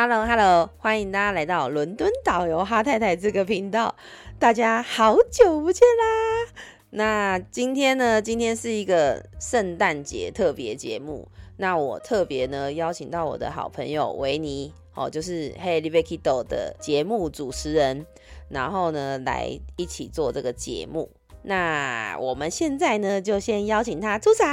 Hello Hello，欢迎大家来到伦敦导游哈太太这个频道，大家好久不见啦！那今天呢，今天是一个圣诞节特别节目，那我特别呢邀请到我的好朋友维尼，哦，就是 Hey l i v i k i d o 的节目主持人，然后呢来一起做这个节目。那我们现在呢就先邀请他出场。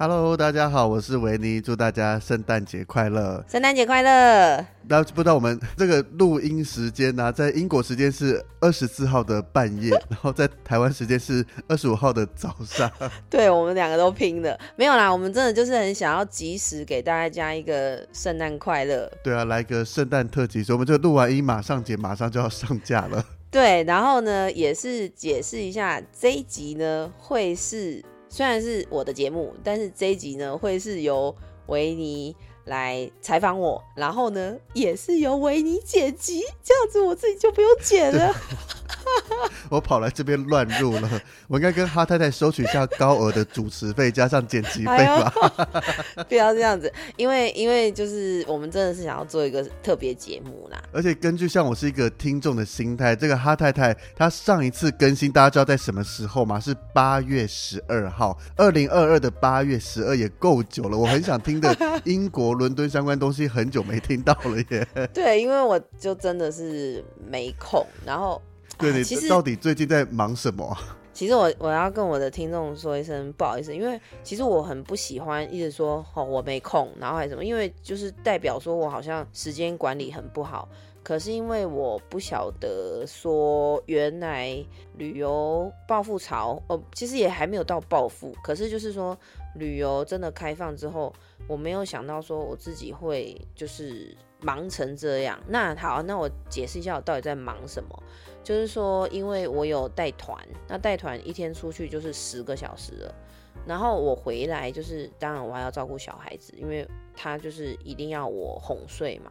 Hello，大家好，我是维尼，祝大家圣诞节快乐。圣诞节快乐！那不知道我们 这个录音时间呢、在英国时间是二十四号的半夜，然后在台湾时间是二十五号的早上。对我们两个都拼了，没有啦，我们真的就是很想要及时给大家一个圣诞快乐。对啊，来个圣诞特辑，所以我们这个录完音马上节马上就要上架了。对，然后呢，也是解释一下这一集呢会是虽然是我的节目，但是这一集呢会是由维尼来采访我，然后呢也是由维尼剪辑，这样子我自己就不用剪了。我跑来这边乱入了，我应该跟哈太太收取一下高额的主持费加上剪辑费吧。不要这样子，因为因为就是我们真的是想要做一个特别节目啦。而且根据像我是一个听众的心态，这个哈太太她上一次更新，大家知道在什么时候吗？是八月十二号，二零二二的八月十二也够久了。我很想听的英国伦敦相关东西，很久没听到了耶。对，因为我就真的是没空，然后对你其实到底最近在忙什么？其实我我要跟我的听众说一声不好意思，因为其实我很不喜欢一直说哦我没空，然后还是什么，因为就是代表说我好像时间管理很不好。可是因为我不晓得说原来旅游暴富潮，哦，其实也还没有到暴富，可是就是说旅游真的开放之后，我没有想到说我自己会就是忙成这样。那好，那我解释一下我到底在忙什么。就是说，因为我有带团，那带团一天出去就是十个小时了，然后我回来就是，当然我还要照顾小孩子，因为他就是一定要我哄睡嘛。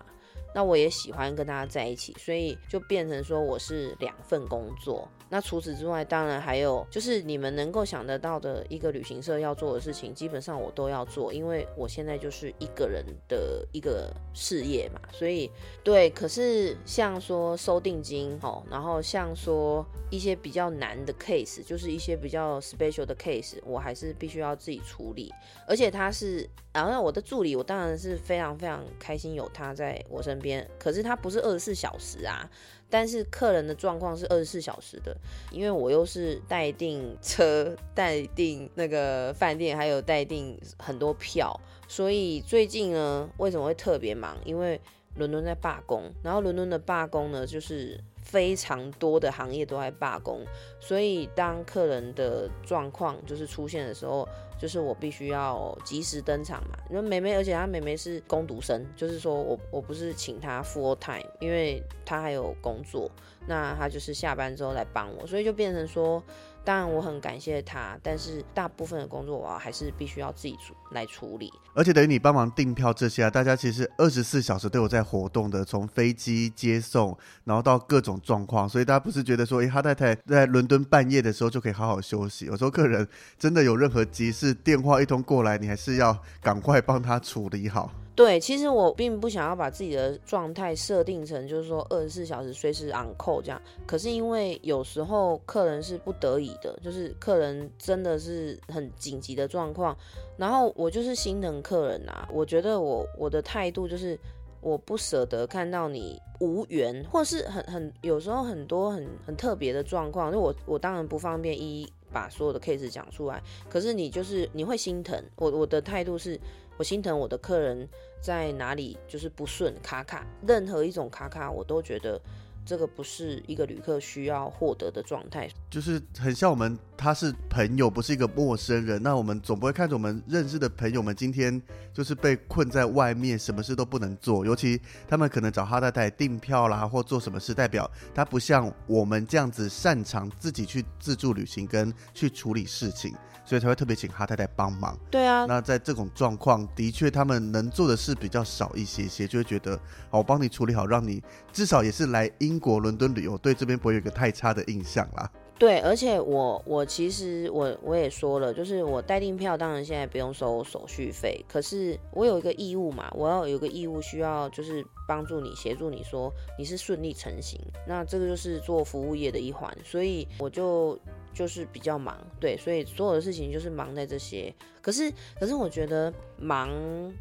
那我也喜欢跟大家在一起，所以就变成说我是两份工作。那除此之外，当然还有就是你们能够想得到的一个旅行社要做的事情，基本上我都要做，因为我现在就是一个人的一个事业嘛，所以对。可是像说收定金哦，然后像说一些比较难的 case，就是一些比较 special 的 case，我还是必须要自己处理。而且它是，然后我的助理，我当然是非常非常开心有他在我身边。可是他不是二十四小时啊，但是客人的状况是二十四小时的，因为我又是待订车、待订那个饭店，还有待订很多票，所以最近呢，为什么会特别忙？因为伦敦在罢工，然后伦敦的罢工呢，就是非常多的行业都在罢工，所以当客人的状况就是出现的时候，就是我必须要及时登场嘛。因为妹妹，而且她妹妹是攻读生，就是说我我不是请她 full time，因为她还有工作，那她就是下班之后来帮我，所以就变成说，当然我很感谢她，但是大部分的工作我还是必须要自己处来处理。而且等于你帮忙订票这些啊，大家其实二十四小时都有在活动的，从飞机接送，然后到各种状况，所以大家不是觉得说，诶，哈太太在伦敦半夜的时候就可以好好休息，有时候客人真的有任何急事，电话一通过来，你还是要赶快帮他处理好。对，其实我并不想要把自己的状态设定成就是说二十四小时随时 on call 这样，可是因为有时候客人是不得已的，就是客人真的是很紧急的状况，然后我就是心疼客人啊，我觉得我我的态度就是我不舍得看到你无缘，或是很很有时候很多很很特别的状况，就我我当然不方便一一把所有的 case 讲出来，可是你就是你会心疼。我，我的态度是我心疼我的客人在哪里就是不顺卡卡，任何一种卡卡我都觉得这个不是一个旅客需要获得的状态。就是很像我们，他是朋友，不是一个陌生人。那我们总不会看着我们认识的朋友们今天就是被困在外面，什么事都不能做。尤其他们可能找哈太太订票啦，或做什么事，代表他不像我们这样子擅长自己去自助旅行跟去处理事情，所以才会特别请哈太太帮忙。对啊，那在这种状况，的确他们能做的事比较少一些些，就会觉得好，我帮你处理好，让你至少也是来英国伦敦旅游，对这边不会有一个太差的印象啦。对，而且我我其实我我也说了，就是我代订票，当然现在不用收手续费，可是我有一个义务嘛，我要有个义务需要就是帮助你协助你说你是顺利成行，那这个就是做服务业的一环，所以我就就是比较忙，对，所以所有的事情就是忙在这些，可是可是我觉得忙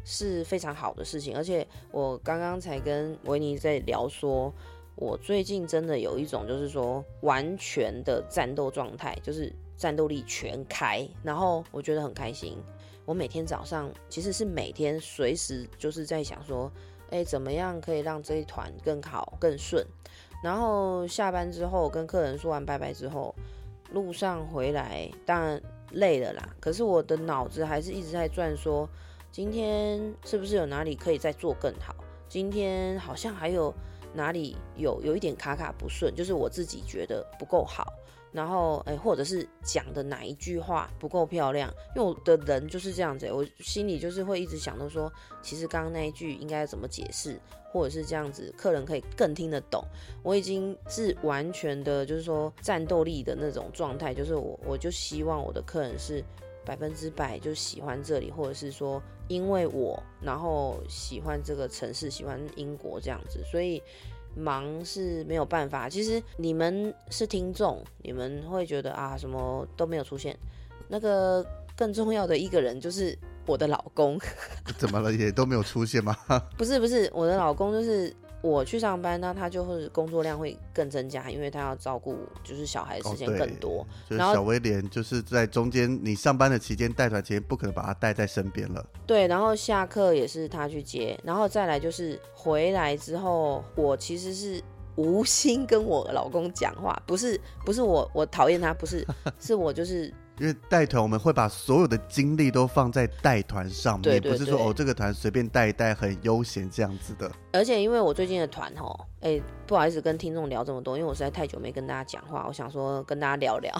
是非常好的事情，而且我刚刚才跟维尼在聊说。我最近真的有一种，就是说完全的战斗状态，就是战斗力全开，然后我觉得很开心。我每天早上其实是每天随时就是在想说，哎，怎么样可以让这一团更好更顺？然后下班之后跟客人说完拜拜之后，路上回来当然累了啦，可是我的脑子还是一直在转，说今天是不是有哪里可以再做更好？今天好像还有。哪里有有一点卡卡不顺，就是我自己觉得不够好，然后诶，或者是讲的哪一句话不够漂亮，因为我的人就是这样子，我心里就是会一直想到说，其实刚刚那一句应该怎么解释，或者是这样子，客人可以更听得懂。我已经是完全的，就是说战斗力的那种状态，就是我我就希望我的客人是百分之百就喜欢这里，或者是说。因为我，然后喜欢这个城市，喜欢英国这样子，所以忙是没有办法。其实你们是听众，你们会觉得啊，什么都没有出现。那个更重要的一个人就是我的老公。怎么了？也都没有出现吗？不是不是，我的老公就是。我去上班，那他就会工作量会更增加，因为他要照顾就是小孩的时间更多。然后小威廉就是在中间，你上班的期间带团期间不可能把他带在身边了。对，然后下课也是他去接，然后再来就是回来之后，我其实是无心跟我老公讲话，不是不是我我讨厌他，不是 是我就是。因为带团，我们会把所有的精力都放在带团上面，不是说哦这个团随便带一带很悠闲这样子的。而且因为我最近的团吼，哎，不好意思跟听众聊这么多，因为我实在太久没跟大家讲话，我想说跟大家聊聊。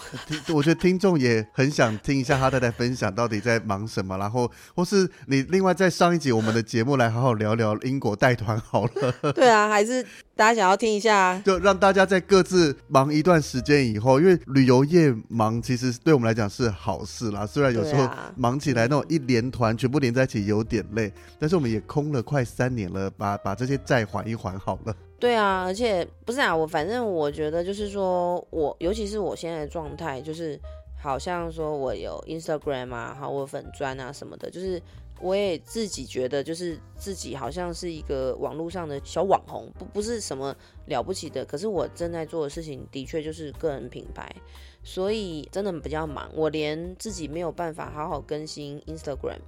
我觉得听众也很想听一下哈太太分享到底在忙什么，然后或是你另外在上一集我们的节目来好好聊聊英国带团好了。对啊，还是大家想要听一下，就让大家在各自忙一段时间以后，因为旅游业忙其实对我们来讲是好事啦。虽然有时候忙起来那种一连团全部连在一起有点累，但是我们也空了快三年了，把把这。些再缓一缓好了。对啊，而且不是啊，我反正我觉得就是说，我尤其是我现在的状态，就是好像说我有 Instagram 啊，好我粉砖啊什么的，就是我也自己觉得，就是自己好像是一个网络上的小网红，不不是什么了不起的。可是我正在做的事情的确就是个人品牌，所以真的比较忙，我连自己没有办法好好更新 Instagram。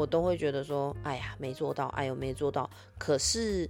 我都会觉得说，哎呀，没做到，哎呦，没做到。可是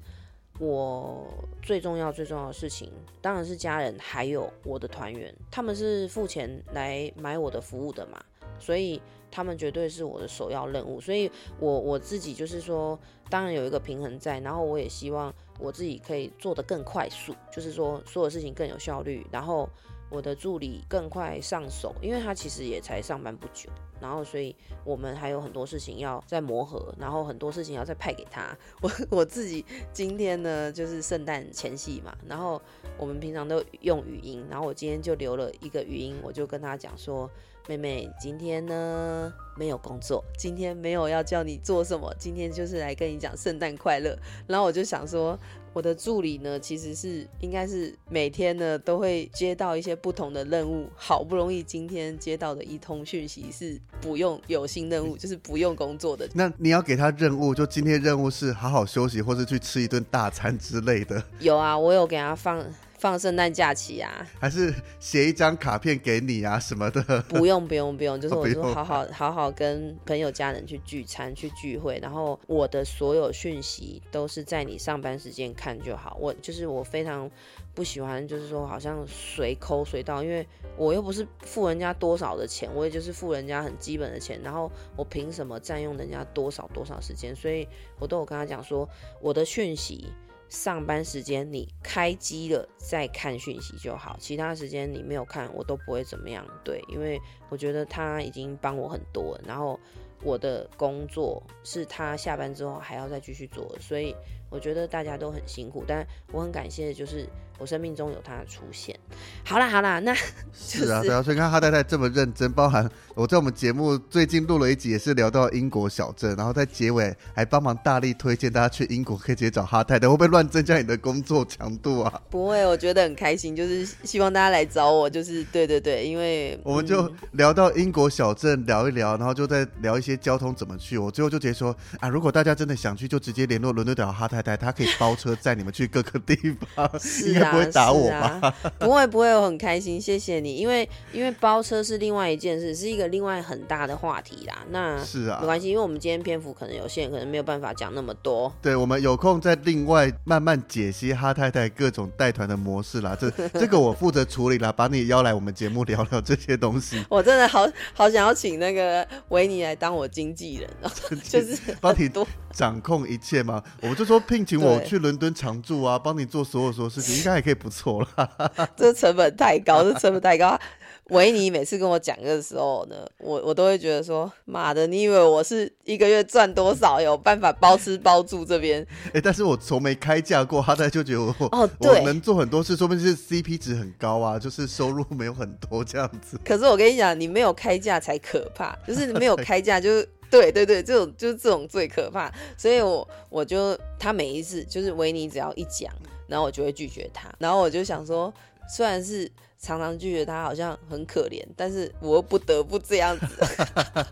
我最重要、最重要的事情，当然是家人，还有我的团员，他们是付钱来买我的服务的嘛，所以他们绝对是我的首要任务。所以，我我自己就是说，当然有一个平衡在，然后我也希望我自己可以做得更快速，就是说，所有事情更有效率，然后。我的助理更快上手，因为他其实也才上班不久，然后所以我们还有很多事情要再磨合，然后很多事情要再派给他。我我自己今天呢就是圣诞前夕嘛，然后我们平常都用语音，然后我今天就留了一个语音，我就跟他讲说。妹妹，今天呢没有工作，今天没有要叫你做什么，今天就是来跟你讲圣诞快乐。然后我就想说，我的助理呢，其实是应该是每天呢都会接到一些不同的任务，好不容易今天接到的一通讯息是不用有新任务，就是不用工作的。那你要给他任务，就今天任务是好好休息，或是去吃一顿大餐之类的。有啊，我有给他放。放圣诞假期啊，还是写一张卡片给你啊什么的？不用不用不用，就是我就好好好好跟朋友家人去聚餐去聚会，然后我的所有讯息都是在你上班时间看就好。我就是我非常不喜欢，就是说好像随抠随到，因为我又不是付人家多少的钱，我也就是付人家很基本的钱，然后我凭什么占用人家多少多少时间？所以我都有跟他讲说，我的讯息。上班时间你开机了再看讯息就好，其他时间你没有看我都不会怎么样。对，因为我觉得他已经帮我很多，然后我的工作是他下班之后还要再继续做，所以我觉得大家都很辛苦，但我很感谢，就是我生命中有他的出现。好啦好啦，那 是啊，对啊，所以看哈太太这么认真，包含我在我们节目最近录了一集，也是聊到英国小镇，然后在结尾还帮忙大力推荐大家去英国可以直接找哈太太，会不会乱增加你的工作强度啊？不会，我觉得很开心，就是希望大家来找我，就是对对对，因为我们就聊到英国小镇聊一聊，然后就在聊一些交通怎么去，我最后就直接说啊，如果大家真的想去，就直接联络伦敦岛哈太太，她可以包车载你们去各个地方，应该不会打我吧？不会不会，我很开心，谢谢你，因为因为包车是另外一件事，是一个另外很大的话题啦。那是啊，没关系，因为我们今天篇幅可能有限，可能没有办法讲那么多。对，我们有空再另外慢慢解析哈太太各种带团的模式啦。这 这个我负责处理啦，把你邀来我们节目聊聊这些东西。我真的好好想要请那个维尼来当我经纪人哦，就是帮你多掌控一切嘛。我们就说聘请我去伦敦常住啊，帮你做所有所有事情，应该还可以不错啦。这成本太高，这成本太高。维尼每次跟我讲的时候呢，我我都会觉得说，妈的，你以为我是一个月赚多少，有办法包吃包住这边？哎，但是我从没开价过，他在就觉得我哦，我能做很多事，说不定是 CP 值很高啊，就是收入没有很多这样子。可是我跟你讲，你没有开价才可怕，就是你没有开价，就是对对对，这种就是这种最可怕。所以我我就他每一次就是维尼只要一讲，然后我就会拒绝他，然后我就想说，虽然是。常常拒绝他，好像很可怜，但是我又不得不这样子。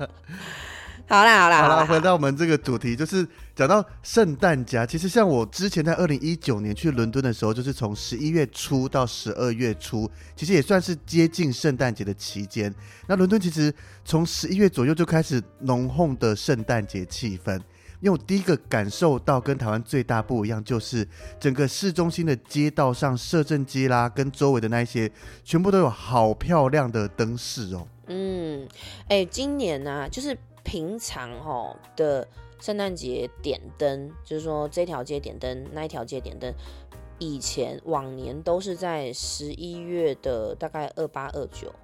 好啦好啦好啦，回到我们这个主题，就是讲到圣诞节。其实像我之前在二零一九年去伦敦的时候，就是从十一月初到十二月初，其实也算是接近圣诞节的期间。那伦敦其实从十一月左右就开始浓厚的圣诞节气氛。因为我第一个感受到跟台湾最大不一样，就是整个市中心的街道上，摄政街啦，跟周围的那一些，全部都有好漂亮的灯饰哦。嗯，哎，今年呢，就是平常哦的圣诞节点灯，就是说这条街点灯，那一条街点灯，以前往年都是在十一月的大概二八二九。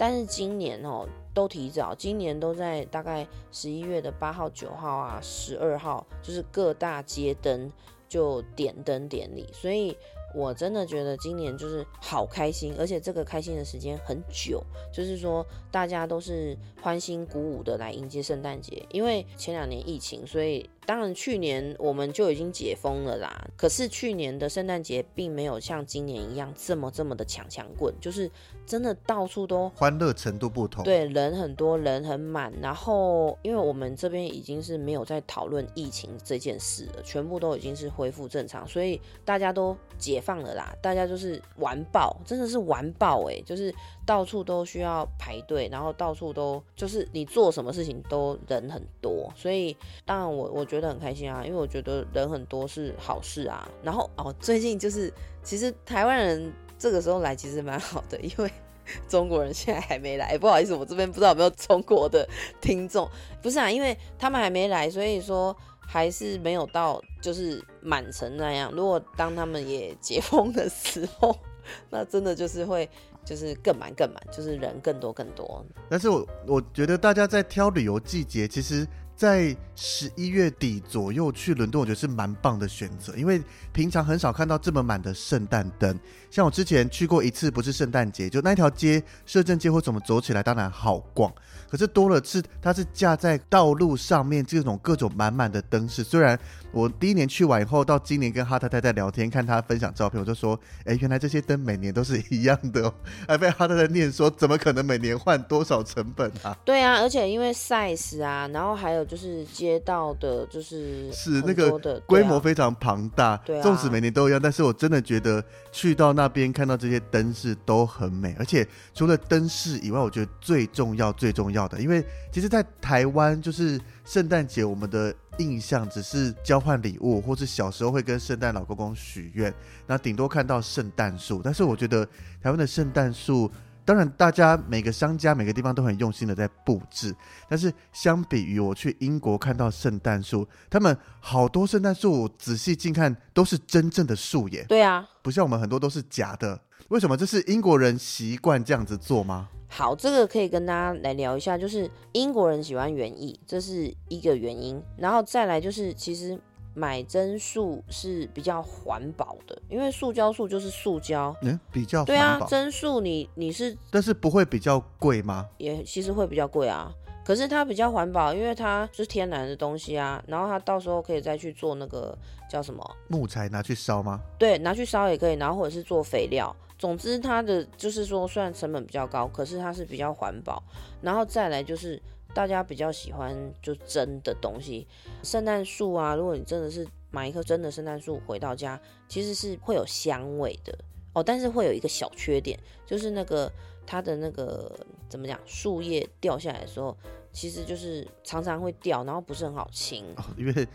但是今年哦，都提早，今年都在大概十一月的八号、九号啊，十二号，就是各大街灯就点灯典礼，所以。我真的觉得今年就是好开心，而且这个开心的时间很久，就是说大家都是欢欣鼓舞的来迎接圣诞节。因为前两年疫情，所以当然去年我们就已经解封了啦。可是去年的圣诞节并没有像今年一样这么这么的强强棍，就是真的到处都欢乐程度不同，对，人很多人很满。然后因为我们这边已经是没有在讨论疫情这件事了，全部都已经是恢复正常，所以大家都解。放了啦，大家就是玩爆，真的是玩爆哎，就是到处都需要排队，然后到处都就是你做什么事情都人很多，所以当然我我觉得很开心啊，因为我觉得人很多是好事啊。然后哦，最近就是其实台湾人这个时候来其实蛮好的，因为 中国人现在还没来，不好意思，我这边不知道有没有中国的 听众，不是啊，因为他们还没来，所以说。还是没有到，就是满城那样。如果当他们也解封的时候，那真的就是会，就是更满更满，就是人更多更多。但是我我觉得大家在挑旅游季节，其实。在十一月底左右去伦敦，我觉得是蛮棒的选择，因为平常很少看到这么满的圣诞灯。像我之前去过一次，不是圣诞节，就那条街摄政街或怎么走起来，当然好逛。可是多了是它是架在道路上面，这种各种满满的灯饰。虽然我第一年去完以后，到今年跟哈太太在聊天，看她分享照片，我就说，哎，原来这些灯每年都是一样的，还被哈太太念说，怎么可能每年换多少成本啊？对啊，而且因为 size 啊，然后还有。就是街道的，就是是那个规模非常庞大，纵使每年都一样，但是我真的觉得去到那边看到这些灯饰都很美，而且除了灯饰以外，我觉得最重要最重要的，因为其实，在台湾就是圣诞节，我们的印象只是交换礼物，或是小时候会跟圣诞老公公许愿，那顶多看到圣诞树，但是我觉得台湾的圣诞树。当然，大家每个商家每个地方都很用心的在布置，但是相比于我去英国看到圣诞树，他们好多圣诞树仔细近看都是真正的树耶。对啊，不像我们很多都是假的。为什么？这是英国人习惯这样子做吗？好，这个可以跟大家来聊一下，就是英国人喜欢园艺，这是一个原因。然后再来就是，其实买真树是比较环保的，因为塑胶树就是塑胶。嗯，比较对啊真树你你是但是不会比较贵吗？也其实会比较贵啊，可是它比较环保，因为它是天然的东西啊，然后它到时候可以再去做那个叫什么？木材拿去烧吗？对，拿去烧也可以，然后或者是做肥料。总之，它的就是说，虽然成本比较高，可是它是比较环保。然后再来就是大家比较喜欢就真的东西，圣诞树啊，如果你真的是买一棵真的圣诞树回到家，其实是会有香味的哦，但是会有一个小缺点，就是那个它的那个怎么讲，树叶掉下来的时候，其实就是常常会掉，然后不是很好清。哦，因为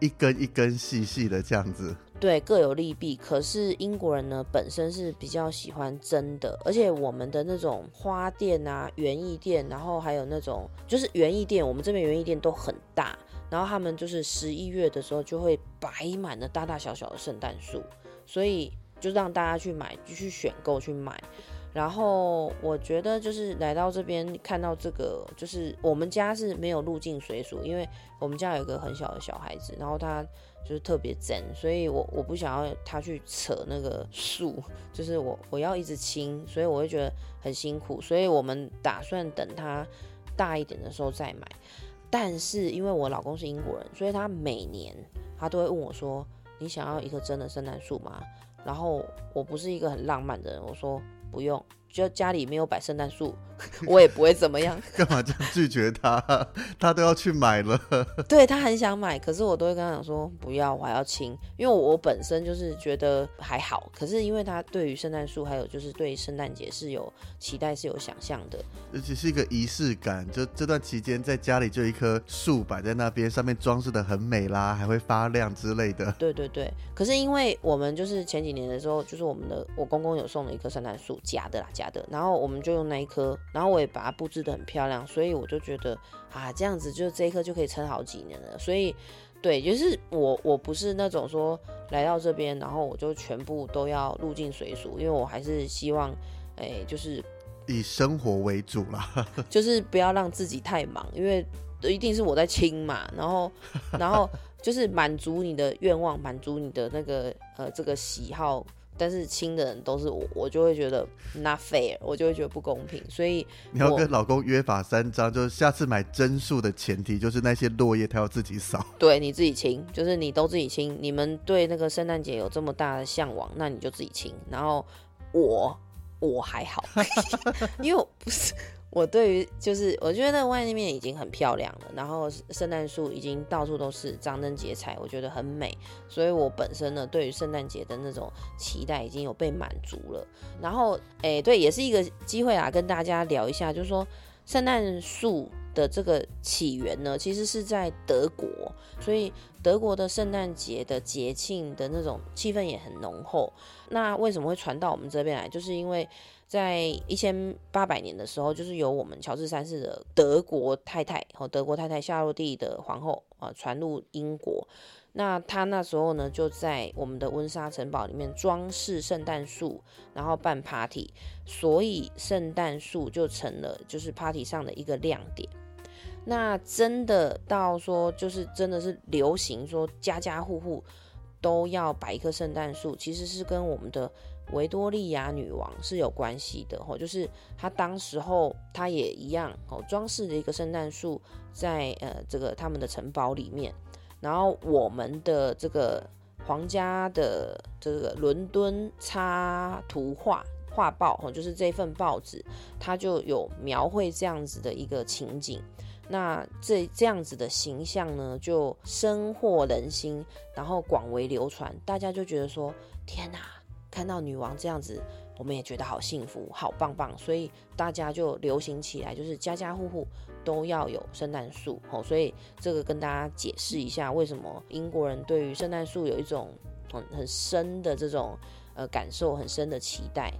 一根一根细细的这样子，对，各有利弊。可是英国人呢，本身是比较喜欢真的，而且我们的那种花店啊、园艺店，然后还有那种就是园艺店，我们这边园艺店都很大，然后他们就是十一月的时候就会摆满了大大小小的圣诞树，所以就让大家去买，就去选购去买。然后我觉得就是来到这边看到这个，就是我们家是没有入境水属，因为我们家有一个很小的小孩子，然后他就是特别真，所以我我不想要他去扯那个 树，就是我我要一直清，所以我会觉得很辛苦，所以我们打算等他大一点的时候再买。但是因为我老公是英国人，所以他每年他都会问我说：“你想要一棵真的圣诞树吗？”然后我不是一个很浪漫的人，我说不用，就家里没有摆圣诞树，我也不会怎么样。干嘛这样拒绝他？他都要去买了。对他很想买，可是我都会跟他讲说不要，我还要清，因为我本身就是觉得还好，可是因为他对于圣诞树还有就是对圣诞节是有期待是有想象的，而且是一个仪式感，就这段期间在家里就一棵树摆在那边，上面装饰的很美啦，还会发亮之类的。对对对。可是因为我们就是前几年的时候，就是我们的我公公有送了一棵圣诞树，假的啦假的，然后我们就用那一颗，然后我也把它布置的很漂亮，所以我就觉得啊这样子就这一颗就可以撑好几年了，所以。对，就是我，我不是那种说来到这边，然后我就全部都要入境随俗，因为我还是希望，哎，就是以生活为主啦，就是不要让自己太忙，因为一定是我在清嘛，然后然后就是满足你的愿望，满足你的那个呃这个喜好，但是亲的人都是我，我就会觉得 not fair，我就会觉得不公平，所以你要跟老公约法三章，就是下次买真数的前提就是那些落叶他要自己扫。对你自己清，就是你都自己清。你们对那个圣诞节有这么大的向往，那你就自己清。然后我我还好，因为我不是我对于就是我觉得那外面已经很漂亮了，然后圣诞树已经到处都是张灯结彩，我觉得很美。所以我本身呢对于圣诞节的那种期待已经有被满足了。然后诶，对，也是一个机会啊，跟大家聊一下，就是说圣诞树的这个起源呢，其实是在德国，所以德国的圣诞节的节庆的那种气氛也很浓厚。那为什么会传到我们这边来？就是因为在一千八百年的时候，就是由我们乔治三世的德国太太和德国太太夏洛蒂的皇后啊、传入英国。那他那时候呢，就在我们的温莎城堡里面装饰圣诞树，然后办 party，所以圣诞树就成了就是 party 上的一个亮点。那真的到说，就是真的是流行说家家户户都要摆一棵圣诞树，其实是跟我们的维多利亚女王是有关系的吼，就是她当时候她也一样哦，装饰了一个圣诞树在呃这个他们的城堡里面，然后我们的这个皇家的这个伦敦插图画画报哦，就是这份报纸，它就有描绘这样子的一个情景。那这这样子的形象呢，就深获人心，然后广为流传，大家就觉得说：天哪，看到女王这样子，我们也觉得好幸福，好棒棒，所以大家就流行起来，就是家家户户都要有圣诞树哦。所以这个跟大家解释一下，为什么英国人对于圣诞树有一种很很深的这种呃感受，很深的期待。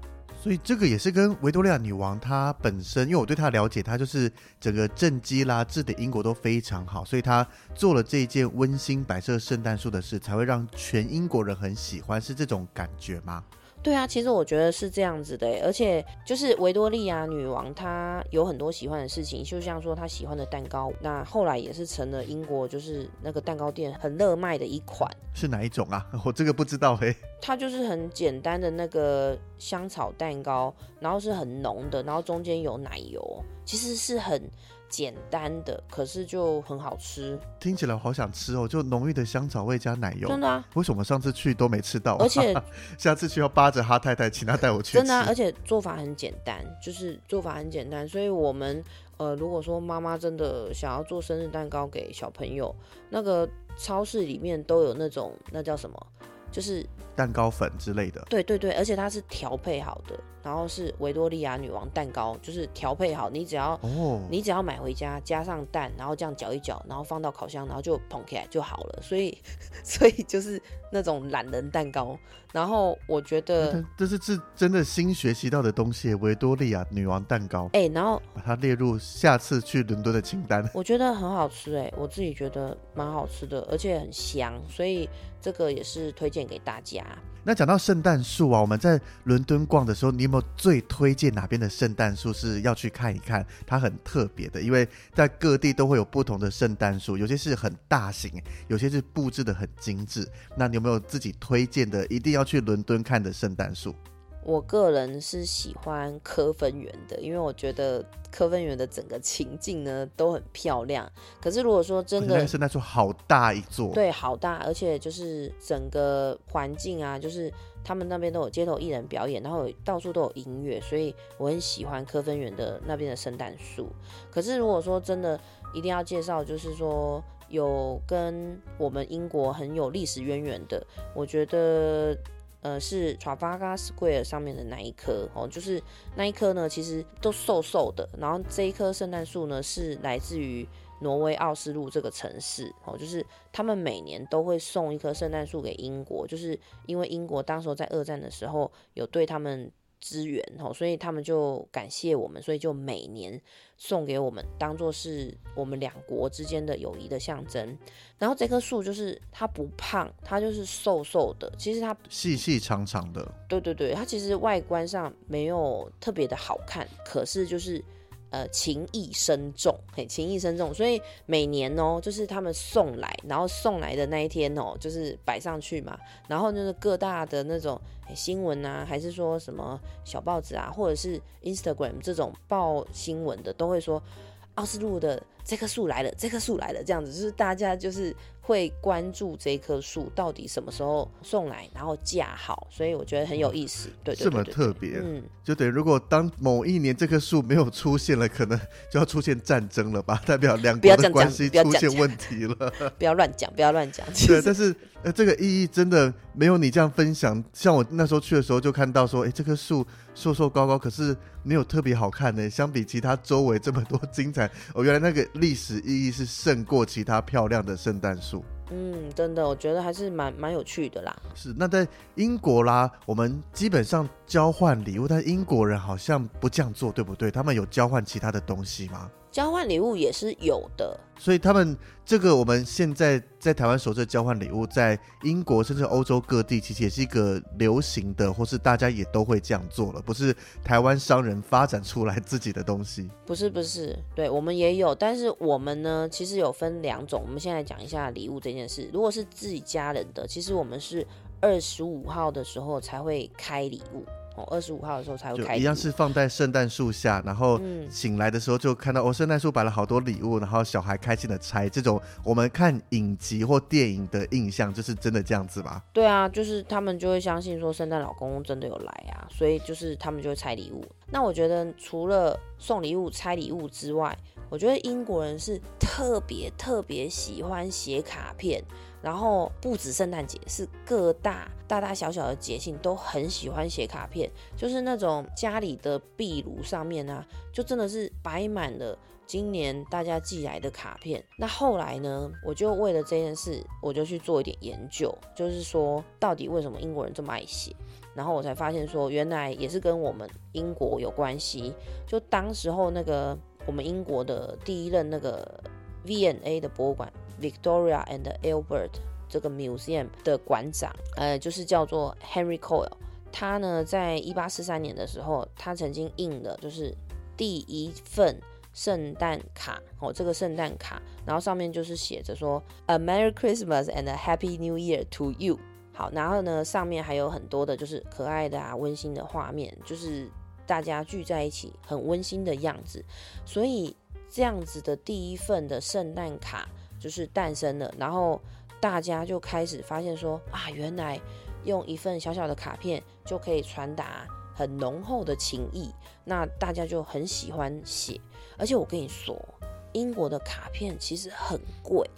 所以这个也是跟维多利亚女王她本身，因为我对她了解，她就是整个政绩啦、治的英国都非常好，所以她做了这一件温馨白色圣诞树的事，才会让全英国人很喜欢，是这种感觉吗？对啊，其实我觉得是这样子的欸，而且就是维多利亚女王她有很多喜欢的事情，就像说她喜欢的蛋糕，那后来也是成了英国就是那个蛋糕店很热卖的一款。是哪一种啊？我这个不知道嘿、它就是很简单的那个香草蛋糕，然后是很浓的，然后中间有奶油，其实是很简单的，可是就很好吃，听起来我好想吃哦，就浓郁的香草味加奶油。真的啊！为什么上次去都没吃到、啊？而且 下次去要扒着哈太太，请她带我去。真的、啊，而且做法很简单，就是做法很简单，所以我们呃，如果说妈妈真的想要做生日蛋糕给小朋友，那个超市里面都有那种那叫什么，就是蛋糕粉之类的。对对对，而且它是调配好的，然后是维多利亚女王蛋糕，就是调配好，你只要哦，你只要买回家，加上蛋，然后这样搅一搅，然后放到烤箱，然后就捧起来就好了。所以，所以就是那种懒人蛋糕。然后我觉得，这这是是真的新学习到的东西，维多利亚女王蛋糕，哎、然后把它列入下次去伦敦的清单。我觉得很好吃，哎，我自己觉得蛮好吃的，而且很香，所以这个也是推荐给大家。那讲到圣诞树啊，我们在伦敦逛的时候，你有没有最推荐哪边的圣诞树是要去看一看？它很特别的，因为在各地都会有不同的圣诞树，有些是很大型，有些是布置的很精致。那你有没有自己推荐的，一定要去伦敦看的圣诞树？我个人是喜欢科芬园的，因为我觉得科芬园的整个情境呢都很漂亮。可是如果说真的圣诞树好大一座，对，好大，而且就是整个环境啊，就是他们那边都有街头艺人表演，然后到处都有音乐，所以我很喜欢科芬园的那边的圣诞树。可是如果说真的一定要介绍，就是说有跟我们英国很有历史渊源的，我觉得。呃，是 t r a f a g a Square 上面的那一棵哦，就是那一棵呢，其实都瘦瘦的。然后这一棵圣诞树呢，是来自于挪威奥斯陆这个城市哦，就是他们每年都会送一棵圣诞树给英国，就是因为英国当时候在二战的时候有对他们支援哦，所以他们就感谢我们，所以就每年送给我们，当做是我们两国之间的友谊的象征。然后这棵树就是它不胖，它就是瘦瘦的，其实它细细长长的，对对对，它其实外观上没有特别的好看，可是就是呃情谊深重，嘿，情谊深重，所以每年哦，就是他们送来，然后送来的那一天哦，就是摆上去嘛，然后就是各大的那种、新闻啊，还是说什么小报纸啊，或者是 Instagram 这种报新闻的，都会说奥斯陆的这棵树来了，这棵树来了，这样子，就是大家就是会关注这棵树到底什么时候送来，然后架好，所以我觉得很有意思，对对这么对对特别。嗯，就等于如果当某一年这棵树没有出现了，可能就要出现战争了吧？代表两国的关系出现问题了。不要乱讲，不要乱讲，对，但是呃，这个意义真的没有你这样分享。像我那时候去的时候，就看到说，哎，这棵树瘦瘦高高，可是没有特别好看呢。相比其他周围这么多 精彩，哦，原来那个历史意义是胜过其他漂亮的圣诞树。嗯，真的，我觉得还是蛮蛮有趣的啦。是，那在英国啦，我们基本上交换礼物，但英国人好像不这样做，对不对？他们有交换其他的东西吗？交换礼物也是有的，所以他们这个我们现在在台湾守着交换礼物，在英国甚至欧洲各地，其实也是一个流行的，或是大家也都会这样做了，不是台湾商人发展出来自己的东西。不是不是，对我们也有，但是我们呢，其实有分两种。我们现在讲一下礼物这件事。如果是自己家人的，其实我们是二十五号的时候才会开礼物哦，二十五号的时候才会开。一样是放在圣诞树下，然后嗯醒来的时候就看到哦，圣诞树摆了好多礼物，然后小孩开心的拆。这种我们看影集或电影的印象，就是真的这样子吧？对啊，就是他们就会相信说圣诞老公公真的有来啊，所以就是他们就会拆礼物。那我觉得除了送礼物、拆礼物之外，我觉得英国人是特别特别喜欢写卡片，然后不止圣诞节，是各大大大小小的节庆都很喜欢写卡片，就是那种家里的壁炉上面啊，就真的是摆满了。今年大家寄来的卡片，那后来呢？我就为了这件事，我就去做一点研究，就是说到底为什么英国人这么爱写。然后我才发现说，原来也是跟我们英国有关系。就当时候那个我们英国的第一任那个 V N A 的博物馆 Victoria and Albert 这个 museum 的馆长，呃，就是叫做 Henry Coyle。他呢，在一八四三年的时候，他曾经印了就是第一份圣诞卡哦，这个圣诞卡，然后上面就是写着说 “A Merry Christmas and a Happy New Year to you”。好，然后呢，上面还有很多的就是可爱的啊、温馨的画面，就是大家聚在一起很温馨的样子。所以这样子的第一份的圣诞卡就是诞生了，然后大家就开始发现说啊，原来。用一份小小的卡片就可以传达很浓厚的情谊，那大家就很喜欢写。而且我跟你说，英国的卡片其实很贵，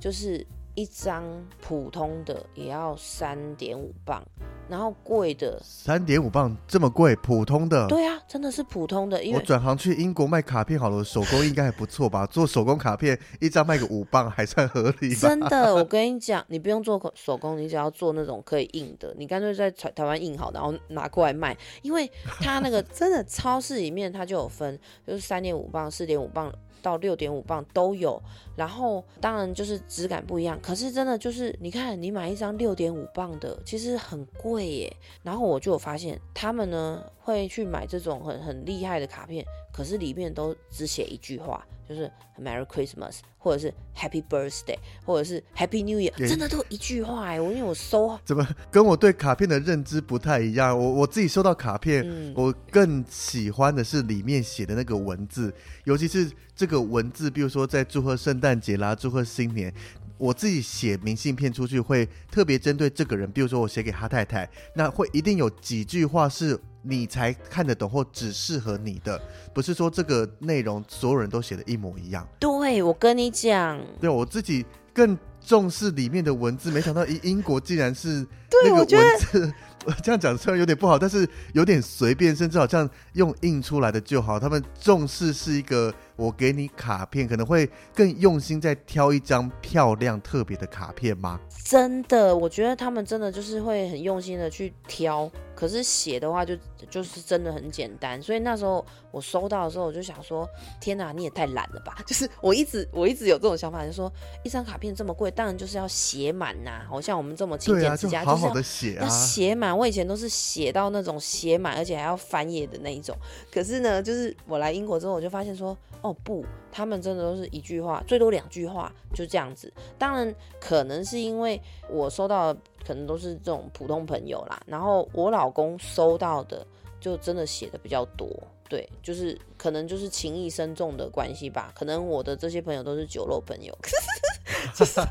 就是一张普通的也要三点五磅。然后贵的三点五磅这么贵，普通的对啊，真的是普通的。因为我转行去英国卖卡片好了，手工应该还不错吧？做手工卡片一张卖个五磅还算合理。真的，我跟你讲，你不用做手工，你只要做那种可以印的，你干脆在台台湾印好，然后拿过来卖。因为它那个 真的超市里面它就有分，就是三点五磅、四点五磅。到六点五磅都有，然后当然就是质感不一样，可是真的就是你看，你买一张六点五磅的，其实很贵耶。然后我就有发现，他们呢会去买这种很很厉害的卡片，可是里面都只写一句话。就是 Merry Christmas，或者是 Happy Birthday，或者是 Happy New Year，真的都一句话哎！我因为我收 怎么跟我对卡片的认知不太一样？我我自己收到卡片，我更喜欢的是里面写的那个文字，尤其是这个文字，比如说在祝贺圣诞节啦，祝贺新年。我自己写明信片出去会特别针对这个人，比如说我写给哈太太，那会一定有几句话是你才看得懂或只适合你的，不是说这个内容所有人都写的一模一样。对，我跟你讲，对我自己更重视里面的文字，没想到英英国竟然是那个文字。这样讲虽然有点不好，但是有点随便，甚至好像用印出来的就好。他们重视是一个，我给你卡片，可能会更用心再挑一张漂亮特别的卡片吗？真的，我觉得他们真的就是会很用心的去挑。可是写的话就就是真的很简单，所以那时候我收到的时候，我就想说：天哪，你也太懒了吧！就是我一直我一直有这种想法，就说一张卡片这么贵，当然就是要写满呐。好像我们这么勤俭持家，好好的写啊，要写满。我以前都是写到那种写满，而且还要翻页的那一种。可是呢，就是我来英国之后，我就发现说：哦不，他们真的都是一句话，最多两句话，就这样子。当然，可能是因为我收到的。可能都是这种普通朋友啦，然后我老公收到的就真的写的比较多，对，就是可能就是情谊深重的关系吧。可能我的这些朋友都是酒肉朋友，就是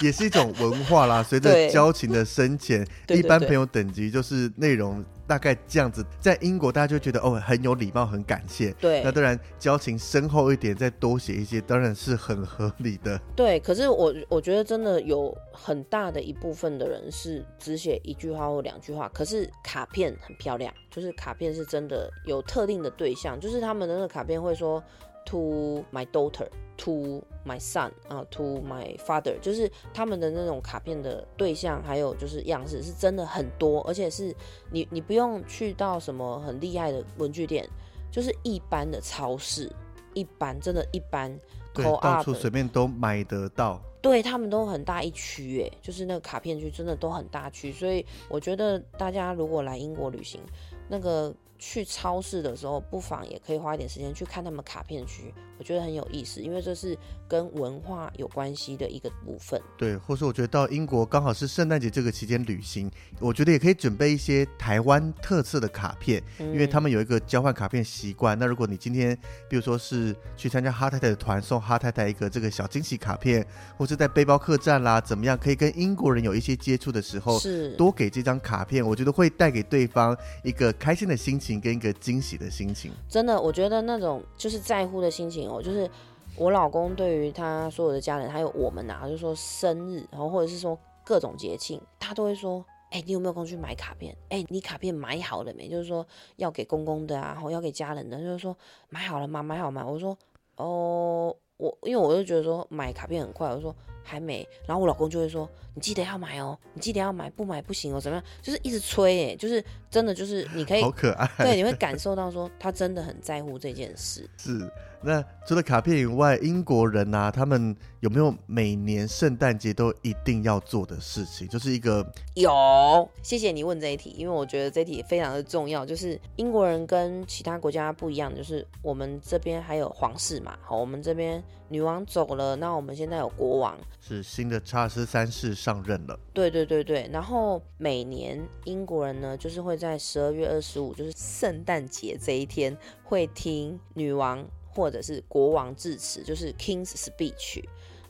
也是一种文化啦。随着交情的深浅，一般朋友等级就是内容。大概这样子，在英国大家就觉得哦很有礼貌，很感谢。对，那当然交情深厚一点，再多写一些，当然是很合理的。对，可是我我觉得真的有很大的一部分的人是只写一句话或两句话，可是卡片很漂亮，就是卡片是真的有特定的对象，就是他们的那个卡片会说。To my daughter, to my son, 啊，to my father，就是他们的那种卡片的对象，还有就是样式，是真的很多，而且是你你不用去到什么很厉害的文具店，就是一般的超市，一般真的，一般，对，到处随便都买得到，对他们都很大一区，哎，就是那个卡片区真的都很大区，所以我觉得大家如果来英国旅行，那个。去超市的时候，不妨也可以花一点时间去看他们卡片区，我觉得很有意思，因为这是跟文化有关系的一个部分。对，或者说我觉得到英国刚好是圣诞节这个期间旅行，我觉得也可以准备一些台湾特色的卡片，因为他们有一个交换卡片习惯。那如果你今天，比如说是去参加哈太太的团，送哈太太一个这个小惊喜卡片，或是在背包客栈啦，怎么样可以跟英国人有一些接触的时候，是多给这张卡片，我觉得会带给对方一个开心的心情。跟一个惊喜的心情，真的，我觉得那种就是在乎的心情哦，就是我老公对于他所有的家人，还有我们呐，就说生日，然后或者是说各种节庆，他都会说，哎，你有没有空去买卡片？哎，你卡片买好了没？就是说要给公公的啊，然后要给家人的，就是说买好了吗？买好吗？我说，哦，我因为我就觉得说买卡片很快，我说。还没，然后我老公就会说：“你记得要买哦，你记得要买，不买不行哦，怎么样？就是一直催，哎，就是真的，就是你可以，好可爱，对，你会感受到说他真的很在乎这件事。是，那除了卡片以外，英国人啊，他们有没有每年圣诞节都一定要做的事情？就是一个有，谢谢你问这一题，因为我觉得这一题非常的重要。就是英国人跟其他国家不一样，就是我们这边还有皇室嘛，好，我们这边女王走了，那我们现在有国王，是新的查尔斯三世上任了。对对对对，然后每年英国人呢，就是会在十二月二十五，就是圣诞节这一天，会听女王。或者是国王致辞，就是 King's Speech。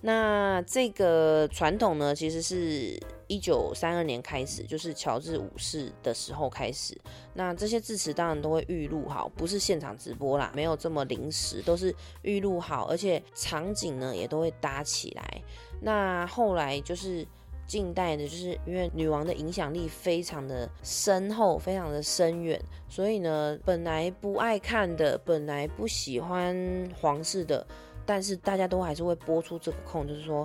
那这个传统呢，其实是一九三二年开始，就是乔治五世的时候开始。那这些致辞当然都会预录好，不是现场直播啦，没有这么临时，都是预录好，而且场景呢也都会搭起来。那后来就是。近代的，就是因为女王的影响力非常的深厚，非常的深远，所以呢，本来不爱看的，本来不喜欢皇室的，但是大家都还是会播出这个空，就是说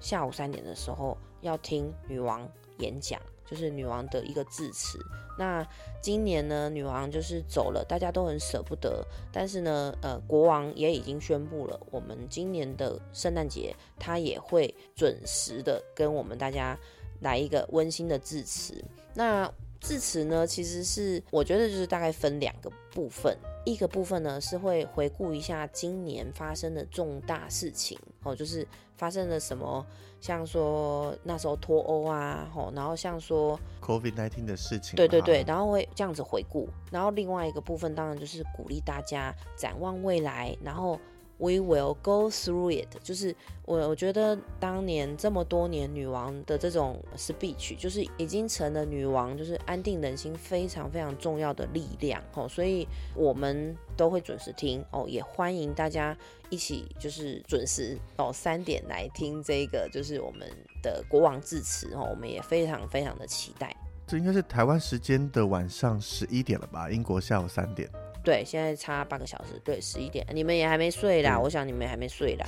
下午三点的时候要听女王演讲。就是女王的一个致辞。那今年呢，女王就是走了，大家都很舍不得。但是呢，呃，国王也已经宣布了，我们今年的圣诞节他也会准时的跟我们大家来一个温馨的致辞。那致辞呢，其实是我觉得就是大概分两个部分。一个部分呢是会回顾一下今年发生的重大事情哦，就是发生了什么，像说那时候脱欧啊，吼，然后像说 COVID nineteen 的事情，对对对，然后会这样子回顾，然后另外一个部分当然就是鼓励大家展望未来，然后。We will go through it，就是我我觉得当年这么多年女王的这种 speech，就是已经成了女王就是安定人心非常非常重要的力量哦，所以我们都会准时听哦，也欢迎大家一起就是准时哦三点来听这个就是我们的国王致辞哦，我们也非常非常的期待。这应该是台湾时间的晚上十一点了吧？英国下午三点。对，现在差半个小时，对，十一点，你们也还没睡啦。我想你们还没睡啦。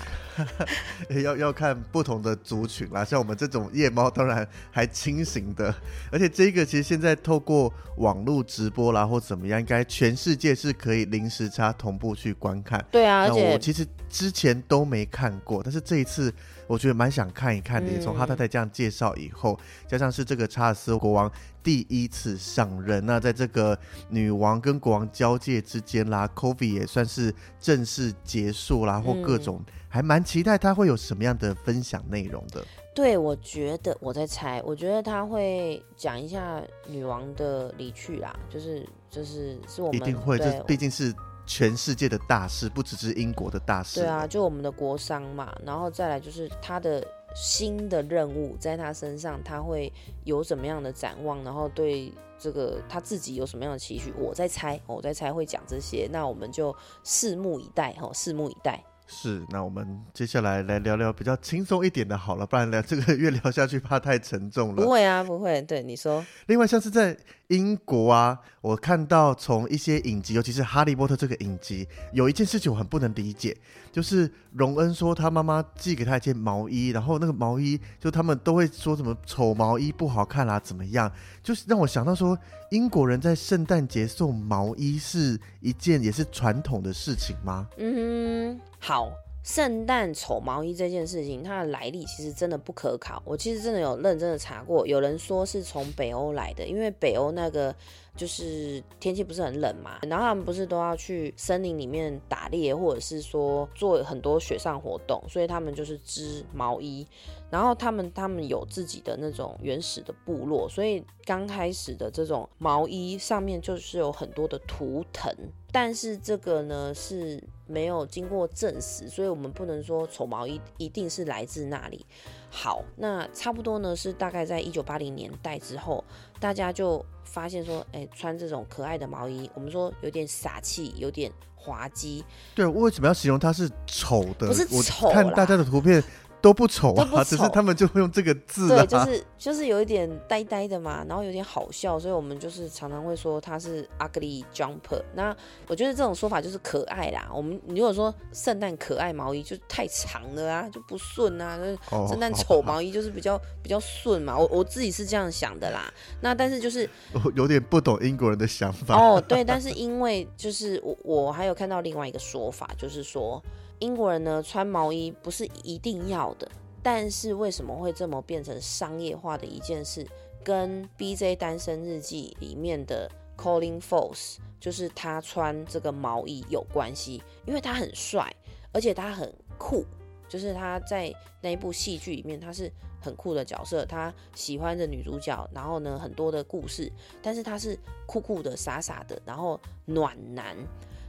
要要看不同的族群啦，像我们这种夜猫，当然还清醒的。而且这个其实现在透过网络直播啦，或怎么样，应该全世界是可以临时差同步去观看。对啊，而且我其实之前都没看过，但是这一次。我觉得蛮想看一看的，从哈太太这样介绍以后，加上是这个查尔斯国王第一次上任，那在这个女王跟国王交界之间啦，Kobe 也算是正式结束啦，或各种还蛮期待他会有什么样的分享内容的。对，我觉得我在猜，我觉得他会讲一下女王的离去啦，就是就是是我们一定会，这毕竟是。全世界的大事，不只是英国的大事。对啊，就我们的国商嘛，然后再来就是他的新的任务，在他身上他会有什么样的展望，然后对这个他自己有什么样的期许，我在猜，我在猜会讲这些，那我们就拭目以待，哈，拭目以待。是，那我们接下来来聊聊比较轻松一点的，好了，不然聊这个越聊下去怕太沉重了。不会啊，不会。对，你说。另外，像是在英国啊，我看到从一些影集，尤其是《哈利波特》这个影集，有一件事情我很不能理解，就是荣恩说他妈妈寄给他一件毛衣，然后那个毛衣就他们都会说什么丑毛衣不好看啦，怎么样？就是让我想到说，英国人在圣诞节送毛衣是一件也是传统的事情吗？嗯。好，圣诞丑毛衣这件事情，它的来历其实真的不可考。我其实真的有认真的查过，有人说是从北欧来的，因为北欧那个就是天气不是很冷嘛，然后他们不是都要去森林里面打猎，或者是说做很多雪上活动，所以他们就是织毛衣。然后他们他们有自己的那种原始的部落，所以刚开始的这种毛衣上面就是有很多的图腾。但是这个呢是没有经过证实，所以我们不能说丑毛衣一定是来自那里。好，那差不多呢是大概在一九八零年代之后，大家就发现说，哎，穿这种可爱的毛衣，我们说有点傻气，有点滑稽。对，为什么要形容它是丑的？不是丑，看大家的图片都不丑啊，只是他们就会用这个字啊。对，就是就是有一点呆呆的嘛，然后有点好笑，所以我们就是常常会说他是 ugly jumper。那我觉得这种说法就是可爱啦。我们如果说圣诞可爱毛衣就太长了啊，就不顺啊。就是哦圣诞丑毛衣就是比较比较顺嘛，我我自己是这样想的啦。那但是就是我 有点不懂英国人的想法。哦，对，但是因为就是我我还有看到另外一个说法，就是说英国人呢穿毛衣不是一定要的，但是为什么会这么变成商业化的一件事，跟《B.J. 单身日记》里面的 Colin Falls 就是他穿这个毛衣有关系，因为他很帅，而且他很酷，就是他在那一部戏剧里面他是很酷的角色，他喜欢着女主角，然后呢很多的故事，但是他是酷酷的、傻傻的，然后暖男，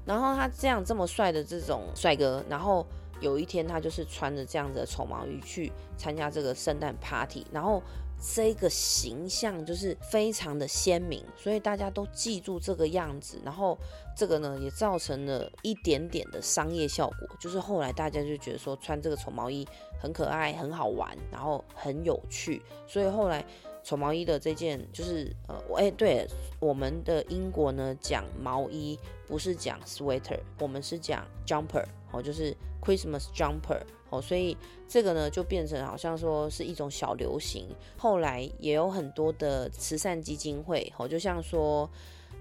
然后他这样这么帅的这种帅哥，然后有一天他就是穿着这样子的丑毛衣去参加这个圣诞 party，然后这个形象就是非常的鲜明，所以大家都记住这个样子，然后这个呢也造成了一点点的商业效果，就是后来大家就觉得说穿这个丑毛衣很可爱、很好玩，然后很有趣，所以后来。丑毛衣的这件就是呃，哎、对，我们的英国呢讲毛衣不是讲 sweater，我们是讲 jumper，哦，就是 Christmas jumper，哦，所以这个呢就变成好像说是一种小流行。后来也有很多的慈善基金会，哦，就像说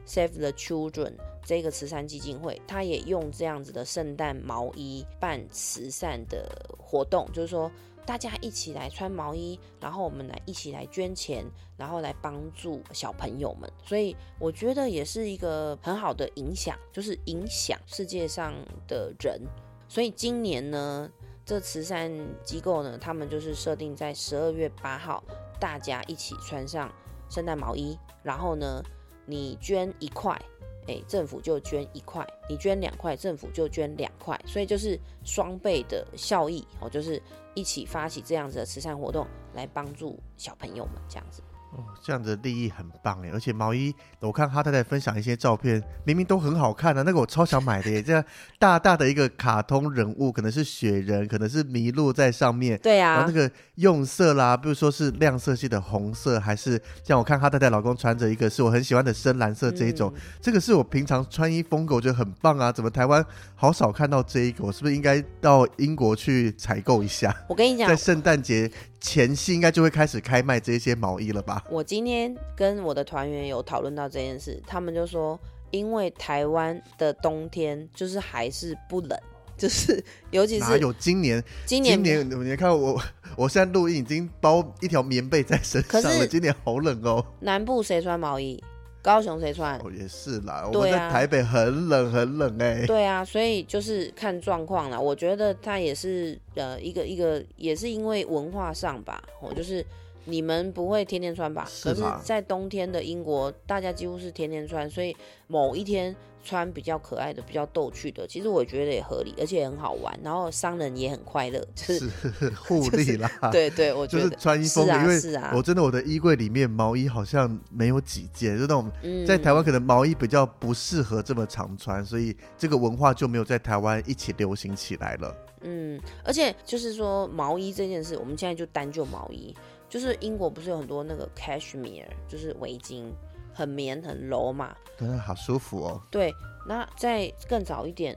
Save the Children 这个慈善基金会，它也用这样子的圣诞毛衣办慈善的活动，就是说。大家一起来穿毛衣，然后我们来一起来捐钱，然后来帮助小朋友们。所以我觉得也是一个很好的影响，就是影响世界上的人。所以今年呢，这慈善机构呢，他们就是设定在十二月八号，大家一起穿上圣诞毛衣，然后呢，你捐一块。诶，政府就捐一块，你捐两块，政府就捐两块，所以就是双倍的效益哦，就是一起发起这样子的慈善活动，来帮助小朋友们这样子。哦，这样的利益很棒哎，而且毛衣，我看哈太太分享一些照片，明明都很好看的、那个我超想买的耶。这样大大的一个卡通人物，可能是雪人，可能是麋鹿在上面，对啊然后那，个用色啦，比如说是亮色系的红色，还是像我看哈太太老公穿着一个是我很喜欢的深蓝色这一种，嗯这个是我平常穿衣风格，我觉得很棒啊。怎么台湾好少看到这一个？我是不是应该到英国去采购一下？我跟你讲在，圣诞节前夕应该就会开始开卖这些毛衣了吧？我今天跟我的团员有讨论到这件事，他们就说，因为台湾的冬天就是还是不冷，就是尤其是哪有今年？今年今年你看我，我现在录音已经包一条棉被在身上了。今年好冷哦。南部谁穿毛衣，高雄谁穿？哦，也是啦，我们在台北很冷很冷哎、对啊，所以就是看状况啦。我觉得它也是呃一个一个，也是因为文化上吧，我就是你们不会天天穿吧？可是在冬天的英国，大家几乎是天天穿，所以某一天穿比较可爱的、比较逗趣的，其实我觉得也合理，而且也很好玩，然后商人也很快乐，就是是互利啦。对 对，我觉就是得穿衣风格，是啊因为是啊，我真的我的衣柜里面毛衣好像没有几件，就那种嗯在台湾可能毛衣比较不适合这么常穿，所以这个文化就没有在台湾一起流行起来了。嗯，而且就是说毛衣这件事，我们现在就单就毛衣，就是英国不是有很多那个 cashmere，就是围巾，很棉很柔嘛。真的好舒服哦。对，那再更早一点，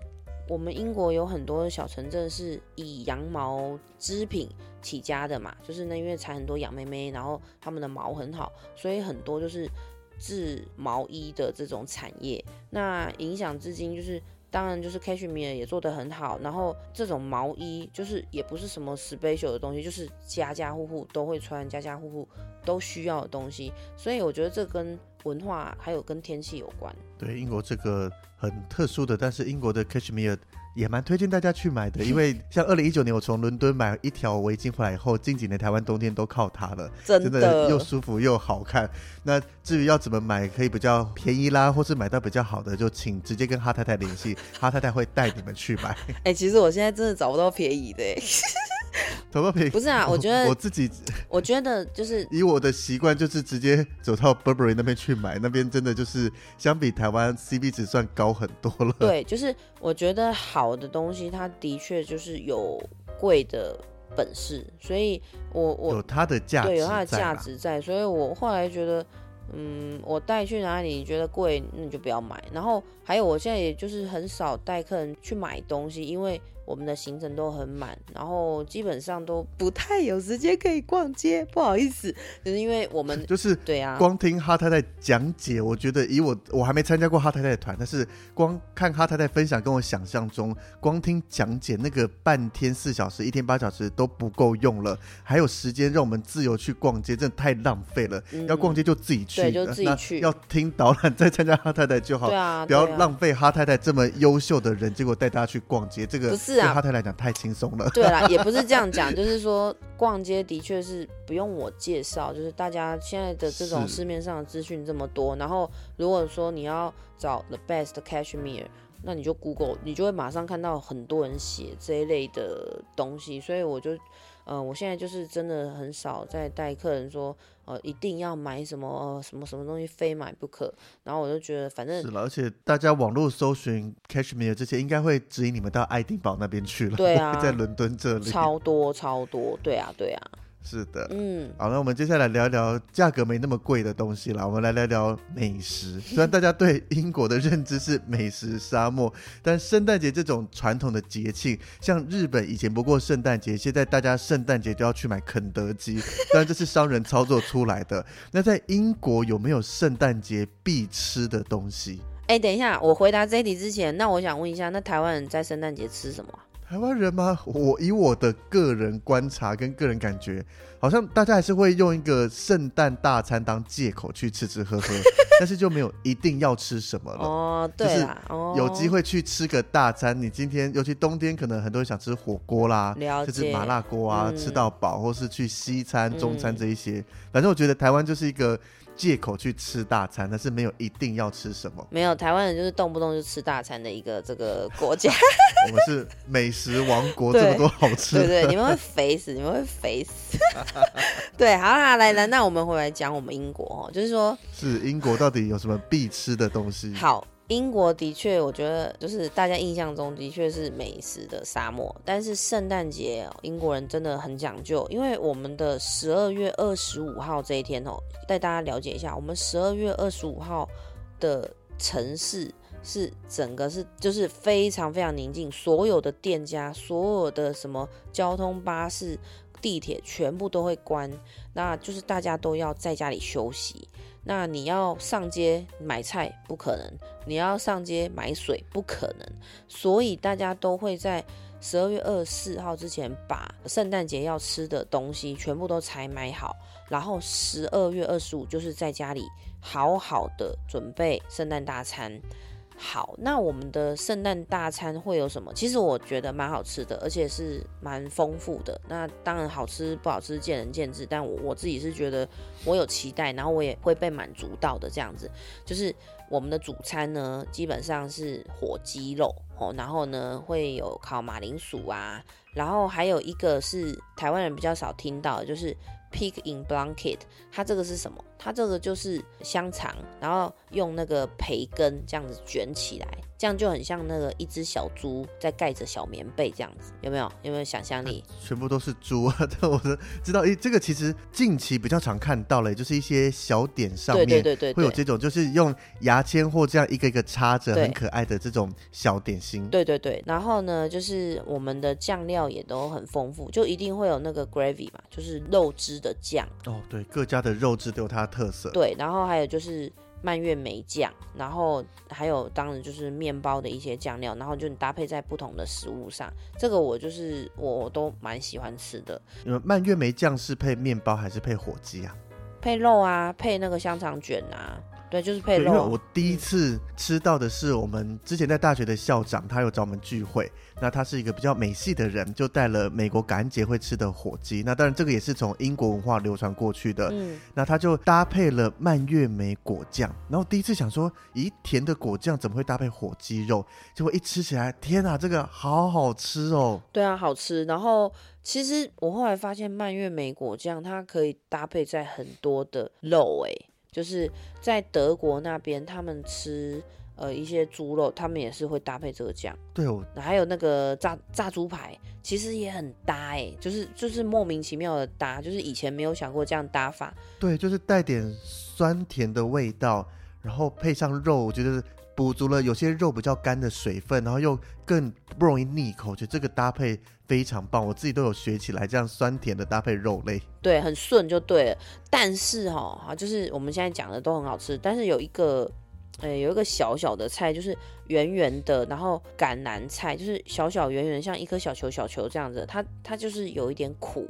我们英国有很多小城镇是以羊毛织品起家的嘛，就是那因为产很多羊妹妹，然后他们的毛很好，所以很多就是制毛衣的这种产业。那影响至今就是。当然，就是 cashmere 也做得很好，然后这种毛衣就是也不是什么 special 的东西，就是家家户户都会穿，家家户户都需要的东西，所以我觉得这跟文化还有跟天气有关。对，英国这个很特殊的，但是英国的 cashmere 也蛮推荐大家去买的，因为像二零一九年我从伦敦买一条围巾回来以后，近几年台湾冬天都靠它了，真真的又舒服又好看。那至于要怎么买，可以比较便宜啦，或是买到比较好的，就请直接跟哈太太联系，哈太太会带你们去买。哎、其实我现在真的找不到便宜的、欸，找到便宜不是啊，我觉得我自己我觉得就是以我的习惯，就是直接走到 Burberry 那边去买，那边真的就是相比台湾 CP 值算高很多了。对，就是我觉得好的东西，它的确就是有贵的本事，所以我我有它的价，对有它的价。值在，所以我后来觉得，嗯，我带去哪里你觉得贵，那你就不要买。然后还有，我现在也就是很少带客人去买东西，因为我们的行程都很满，然后基本上都不太有时间可以逛街，不好意思，就是因为我们 就是对啊，光听哈太太讲解，我觉得以我我还没参加过哈太太的团，但是光看哈太太分享，跟我想象中，光听讲解那个半天四小时、一天八小时都不够用了，还有时间让我们自由去逛街，真的太浪费了。嗯要逛街就自己去，对就自己去要听导览再参加哈太太就好。对啊，不要浪费哈太太这么优秀的人，结果带大家去逛街，这个不是啊对哈太太来讲太轻松了。对啦，也不是这样讲，就是说逛街的确是不用我介绍，就是大家现在的这种市面上的资讯这么多，然后如果说你要找 the best cashmere，那你就 Google，你就会马上看到很多人写这一类的东西，所以我就，呃，我现在就是真的很少在带客人说，呃，一定要买什么、呃、什么什么东西非买不可，然后我就觉得反正是了，而且大家网络搜寻 Cashmere 这些，应该会指引你们到爱丁堡那边去了。对啊 在伦敦这里。超多超多，对啊对啊，是的。嗯，好，那我们接下来聊一聊价格没那么贵的东西啦。我们来聊聊美食。虽然大家对英国的认知是美食沙漠，但圣诞节这种传统的节庆，像日本以前不过圣诞节，现在大家圣诞节都要去买肯德基，当然这是商人操作出来的。那在英国有没有圣诞节必吃的东西？哎、等一下，我回答这一题之前，那我想问一下，那台湾人在圣诞节吃什么啊？台湾人吗？我以我的个人观察跟个人感觉，好像大家还是会用一个圣诞大餐当借口去吃吃喝喝，但是就没有一定要吃什么了。哦，就是对啦，哦，有机会去吃个大餐，你今天尤其冬天，可能很多人想吃火锅啦，了解就是麻辣锅啊，嗯吃到饱，或是去西餐、中餐嗯这一些。反正我觉得台湾就是一个借口去吃大餐，但是没有一定要吃什么。没有台湾人就是动不动就吃大餐的一个这个国家，我们是美食王国，这么多好吃的。对 对，你们会肥死，你们会肥死。对，好啦，来来，那我们回来讲我们英国哦，就是说，是英国到底有什么必吃的东西？好，英国的确，我觉得就是大家印象中的确是美食的沙漠，但是圣诞节英国人真的很讲究，因为我们的十二月二十五号这一天哦，带大家了解一下，我们十二月二十五号的城市是整个是就是非常非常宁静，所有的店家、所有的什么交通巴士、地铁全部都会关，那就是大家都要在家里休息。那你要上街买菜不可能，你要上街买水不可能，所以大家都会在十二月二十四号之前把圣诞节要吃的东西全部都采买好，然后十二月二十五就是在家里好好的准备圣诞大餐。好，那我们的圣诞大餐会有什么？其实我觉得蛮好吃的，而且是蛮丰富的。那当然好吃不好吃见仁见智，但我我自己是觉得我有期待，然后我也会被满足到的这样子。就是我们的主餐呢，基本上是火鸡肉哦，然后呢会有烤马铃薯啊，然后还有一个是台湾人比较少听到的，就是 pig in blanket。它这个是什么？它这个就是香肠，然后用那个培根这样子卷起来，这样就很像那个一只小猪在盖着小棉被这样子，有没有？有没有想象力？全部都是猪啊！但 我是知道，诶，这个其实近期比较常看到了，就是一些小点上面对对对对。会有这种，就是用牙签或这样一个一个插着，很可爱的这种小点心。对对对，然后呢，就是我们的酱料也都很丰富，就一定会有那个 gravy 嘛，就是肉汁的酱，哦，对，各家的肉汁都有它的特色。对，然后还有就是蔓越莓酱，然后还有当然就是面包的一些酱料，然后就你搭配在不同的食物上，这个我就是我我都蛮喜欢吃的，你们蔓越莓酱是配面包还是配火鸡啊？配肉啊，配那个香肠卷啊，对，就是配肉，因为肉我。第一次吃到的是我们之前在大学的校长，他有找我们聚会，那他是一个比较美系的人，就带了美国感恩节会吃的火鸡。那当然这个也是从英国文化流传过去的。嗯，那他就搭配了蔓越莓果酱，然后第一次想说，咦，甜的果酱怎么会搭配火鸡肉？结果一吃起来，天啊，这个好好吃哦！对啊，好吃。然后其实我后来发现蔓越莓果酱它可以搭配在很多的肉、欸，就是在德国那边他们吃呃一些猪肉，他们也是会搭配这个酱。对哦还有那个炸炸猪排，其实也很搭哎、就是就是莫名其妙的搭，就是以前没有想过这样搭法。对，就是带点酸甜的味道，然后配上肉，我觉得补足了有些肉比较干的水分，然后又更不容易腻口，我觉得这个搭配非常棒，我自己都有学起来，这样酸甜的搭配肉类。对，很顺就对了。但是哈、啊，就是我们现在讲的都很好吃，但是有一个，呃，有一个小小的菜，就是圆圆的，然后橄榄菜就是小小圆圆，像一颗小球小球这样子，它它就是有一点苦。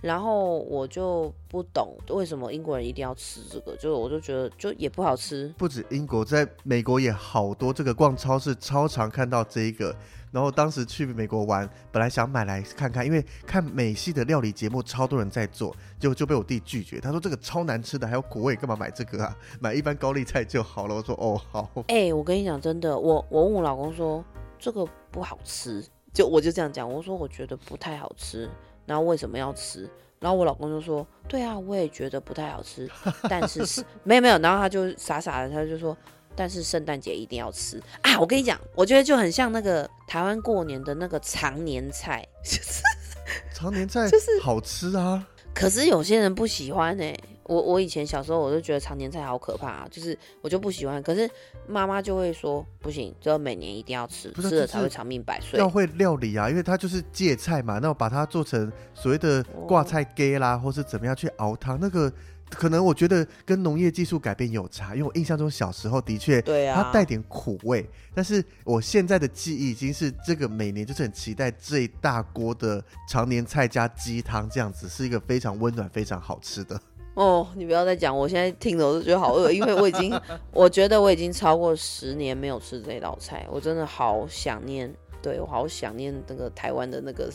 然后我就不懂为什么英国人一定要吃这个，就我就觉得就也不好吃。不止英国，在美国也好多，这个逛超市超常看到这一个。然后当时去美国玩，本来想买来看看，因为看美系的料理节目，超多人在做，结果就被我弟拒绝。他说这个超难吃的，还有苦味，干嘛买这个啊？买一般高丽菜就好了。我说哦好，哎、我跟你讲，真的，我我问我老公说这个不好吃，就我就这样讲，我说我觉得不太好吃，然后为什么要吃？然后我老公就说，对啊，我也觉得不太好吃，但是是没有没有，然后他就傻傻的，他就说，但是圣诞节一定要吃啊！我跟你讲，我觉得就很像那个台湾过年的那个常年菜，常年菜就是好吃啊。可是有些人不喜欢哎、我我以前小时候我就觉得常年菜好可怕、啊，就是我就不喜欢。可是妈妈就会说不行，这每年一定要吃，吃了才会长命百岁要。会料理啊，因为它就是芥菜嘛，那我把它做成所谓的挂菜鸡啦，或是怎么样去熬汤，那个可能我觉得跟农业技术改变有差，因为我印象中小时候的确对啊，它带点苦味，但是我现在的记忆已经是这个每年就是很期待这一大锅的常年菜加鸡汤，这样子是一个非常温暖、非常好吃的。哦，你不要再讲，我现在听着我都觉得好饿，因为我已经，我觉得我已经超过十年没有吃这道菜，我真的好想念，对我好想念那个台湾的那个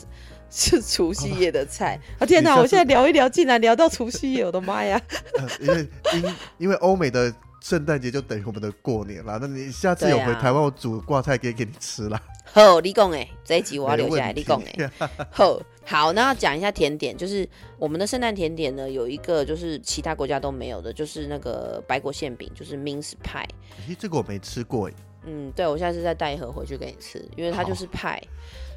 是除夕夜的菜 啊！天哪，我现在聊一聊，竟然聊到除夕夜，我的妈呀！呃因为因因为欧美的圣诞节就等于我们的过年啦，那你下次有回台湾，我煮挂菜给给你吃啦。好，你讲哎，这一集我要留下来，你讲哎。好，好，那要讲一下甜点，就是我们的圣诞甜点呢，有一个就是其他国家都没有的，就是那个白果馅饼，就是 mince pie。咦，这个我没吃过哎，嗯，对，我下次再带一盒回去给你吃，因为它就是派。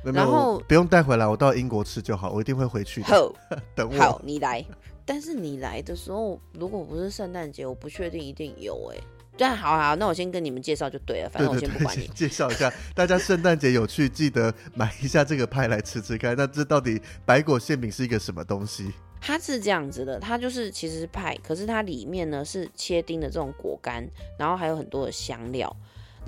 然后不用带回来，我到英国吃就好，我一定会回去的。好，等好，，你来。但是你来的时候，如果不是圣诞节，我不确定一定有哎、但好好，那我先跟你们介绍就对了，反正我先不管你。介绍一下，大家圣诞节有去记得买一下这个派来吃吃看。那这到底白果馅饼是一个什么东西？它是这样子的，它就是其实是派，可是它里面呢是切丁的这种果干，然后还有很多的香料。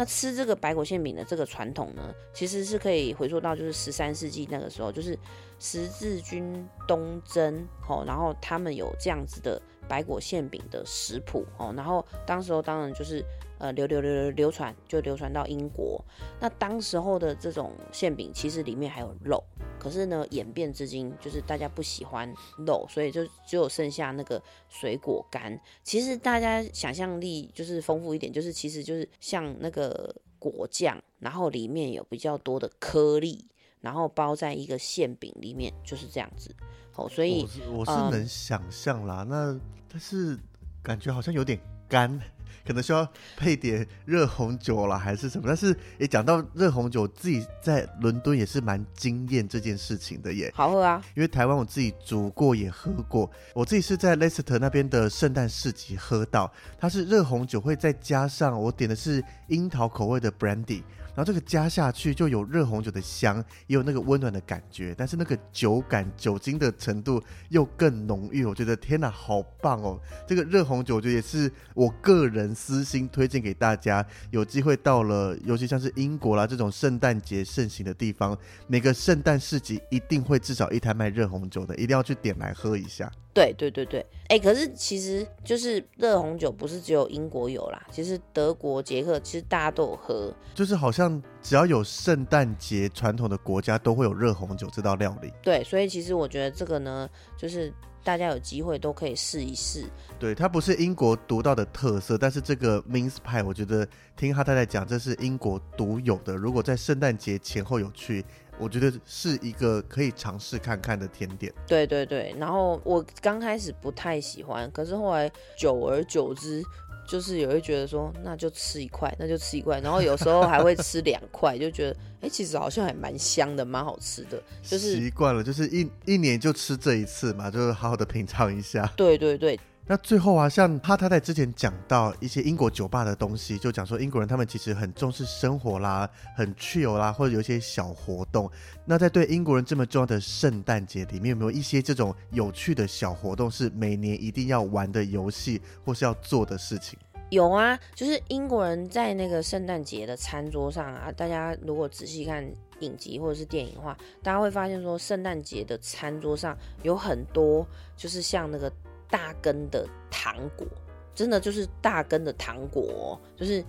那吃这个白果馅饼的这个传统呢，其实是可以回溯到就是十三世纪那个时候，就是十字军东征哦，然后他们有这样子的白果馅饼的食谱哦，然后当时候当然就是呃流流流流流传，就流传到英国。那当时候的这种馅饼其实里面还有肉，可是呢演变至今就是大家不喜欢肉，所以就只有剩下那个水果干。其实大家想象力就是丰富一点，就是其实就是像那个果酱，然后里面有比较多的颗粒，然后包在一个馅饼里面，就是这样子。哦，所以我是我是嗯能想象啦，那但是感觉好像有点干，可能需要配点热红酒啦，还是什么？但是也讲到热红酒，自己在伦敦也是蛮惊艳这件事情的耶。好喝啊，因为台湾我自己煮过也喝过，我自己是在 Leicester 那边的圣诞市集喝到，它是热红酒会再加上我点的是樱桃口味的 brandy，然后这个加下去就有热红酒的香，也有那个温暖的感觉，但是那个酒感酒精的程度又更浓郁，我觉得天哪，好棒哦！这个热红酒我觉得也是我个人私心推荐给大家，有机会到了，尤其像是英国啦这种圣诞节盛行的地方，每个圣诞市集一定会至少一摊卖热红酒的，一定要去点来喝一下。对对对对，哎，可是其实就是热红酒不是只有英国有啦，其实德国、捷克其实大家都有喝。就是好像只要有圣诞节传统的国家，都会有热红酒这道料理。对，所以其实我觉得这个呢，就是大家有机会都可以试一试。对，它不是英国独到的特色，但是这个 mince pie，我觉得听哈太太讲，这是英国独有的。如果在圣诞节前后有去，我觉得是一个可以尝试看看的甜点。对对对，然后我刚开始不太喜欢，可是后来久而久之，就是也会觉得说，那就吃一块，那就吃一块，然后有时候还会吃两块，就觉得哎、其实好像还蛮香的，蛮好吃的。就是习惯了，就是一一年就吃这一次嘛，就是好好的品尝一下。对对对，那最后啊，像哈太太之前讲到一些英国酒吧的东西，就讲说英国人他们其实很重视生活啦，很 chill 啦，或者有一些小活动。那在对英国人这么重要的圣诞节里面，有没有一些这种有趣的小活动，是每年一定要玩的游戏，或是要做的事情？有啊，就是英国人在那个圣诞节的餐桌上啊，大家如果仔细看影集或者是电影的话，大家会发现说，圣诞节的餐桌上有很多就是像那个大根的糖果，真的就是大根的糖果哦、就是。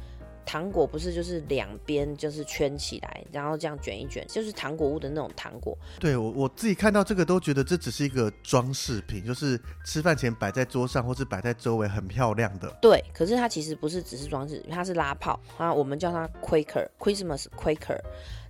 糖果不是就是两边就是圈起来，然后这样卷一卷，就是糖果屋的那种糖果。对我我自己看到这个都觉得这只是一个装饰品，就是吃饭前摆在桌上或是摆在周围很漂亮的。对，可是它其实不是只是装饰，它是拉炮啊，我们叫它 Quaker Christmas Quaker。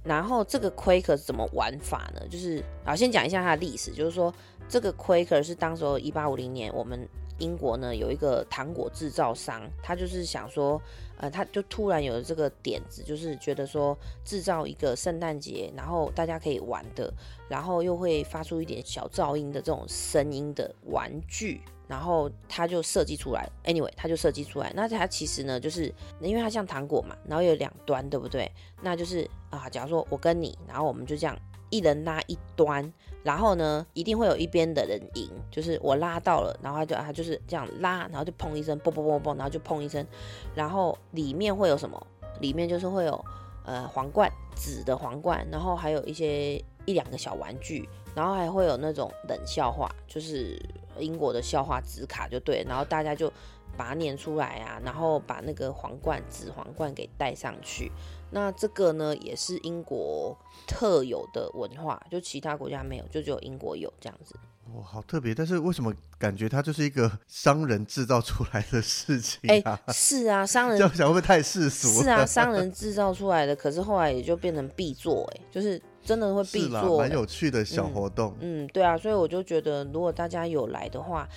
然后这个 Quaker 是怎么玩法呢？就是啊，先讲一下它的历史，就是说这个 Quaker 是当时候一八五零年，我们英国呢有一个糖果制造商，他就是想说，呃，他就突然有了这个点子，就是觉得说制造一个圣诞节，然后大家可以玩的，然后又会发出一点小噪音的这种声音的玩具。然后他就设计出来，anyway，他就设计出来。那它其实呢，就是因为它像糖果嘛，然后有两端，对不对？那就是啊，假如说我跟你，然后我们就这样一人拉一端，然后呢，一定会有一边的人赢，就是我拉到了，然后他就他就是这样拉，然后就砰一声，啵啵啵啵，然后就砰一声，然后里面会有什么？里面就是会有呃皇冠，紫的皇冠，然后还有一些一两个小玩具，然后还会有那种冷笑话，就是英国的笑话纸卡就对，然后大家就把它念出来啊，然后把那个皇冠紫皇冠给戴上去。那这个呢，也是英国特有的文化，就其他国家没有，就只有英国有这样子。哇，好特别！但是为什么感觉它就是一个商人制造出来的事情哎、啊？是啊，商人 这样想会不会太世俗？是啊，商人制造出来的，可是后来也就变成必做，哎，就是真的会必做、蛮欸。有趣的小活动。嗯，对啊，所以我就觉得，如果大家有来的话，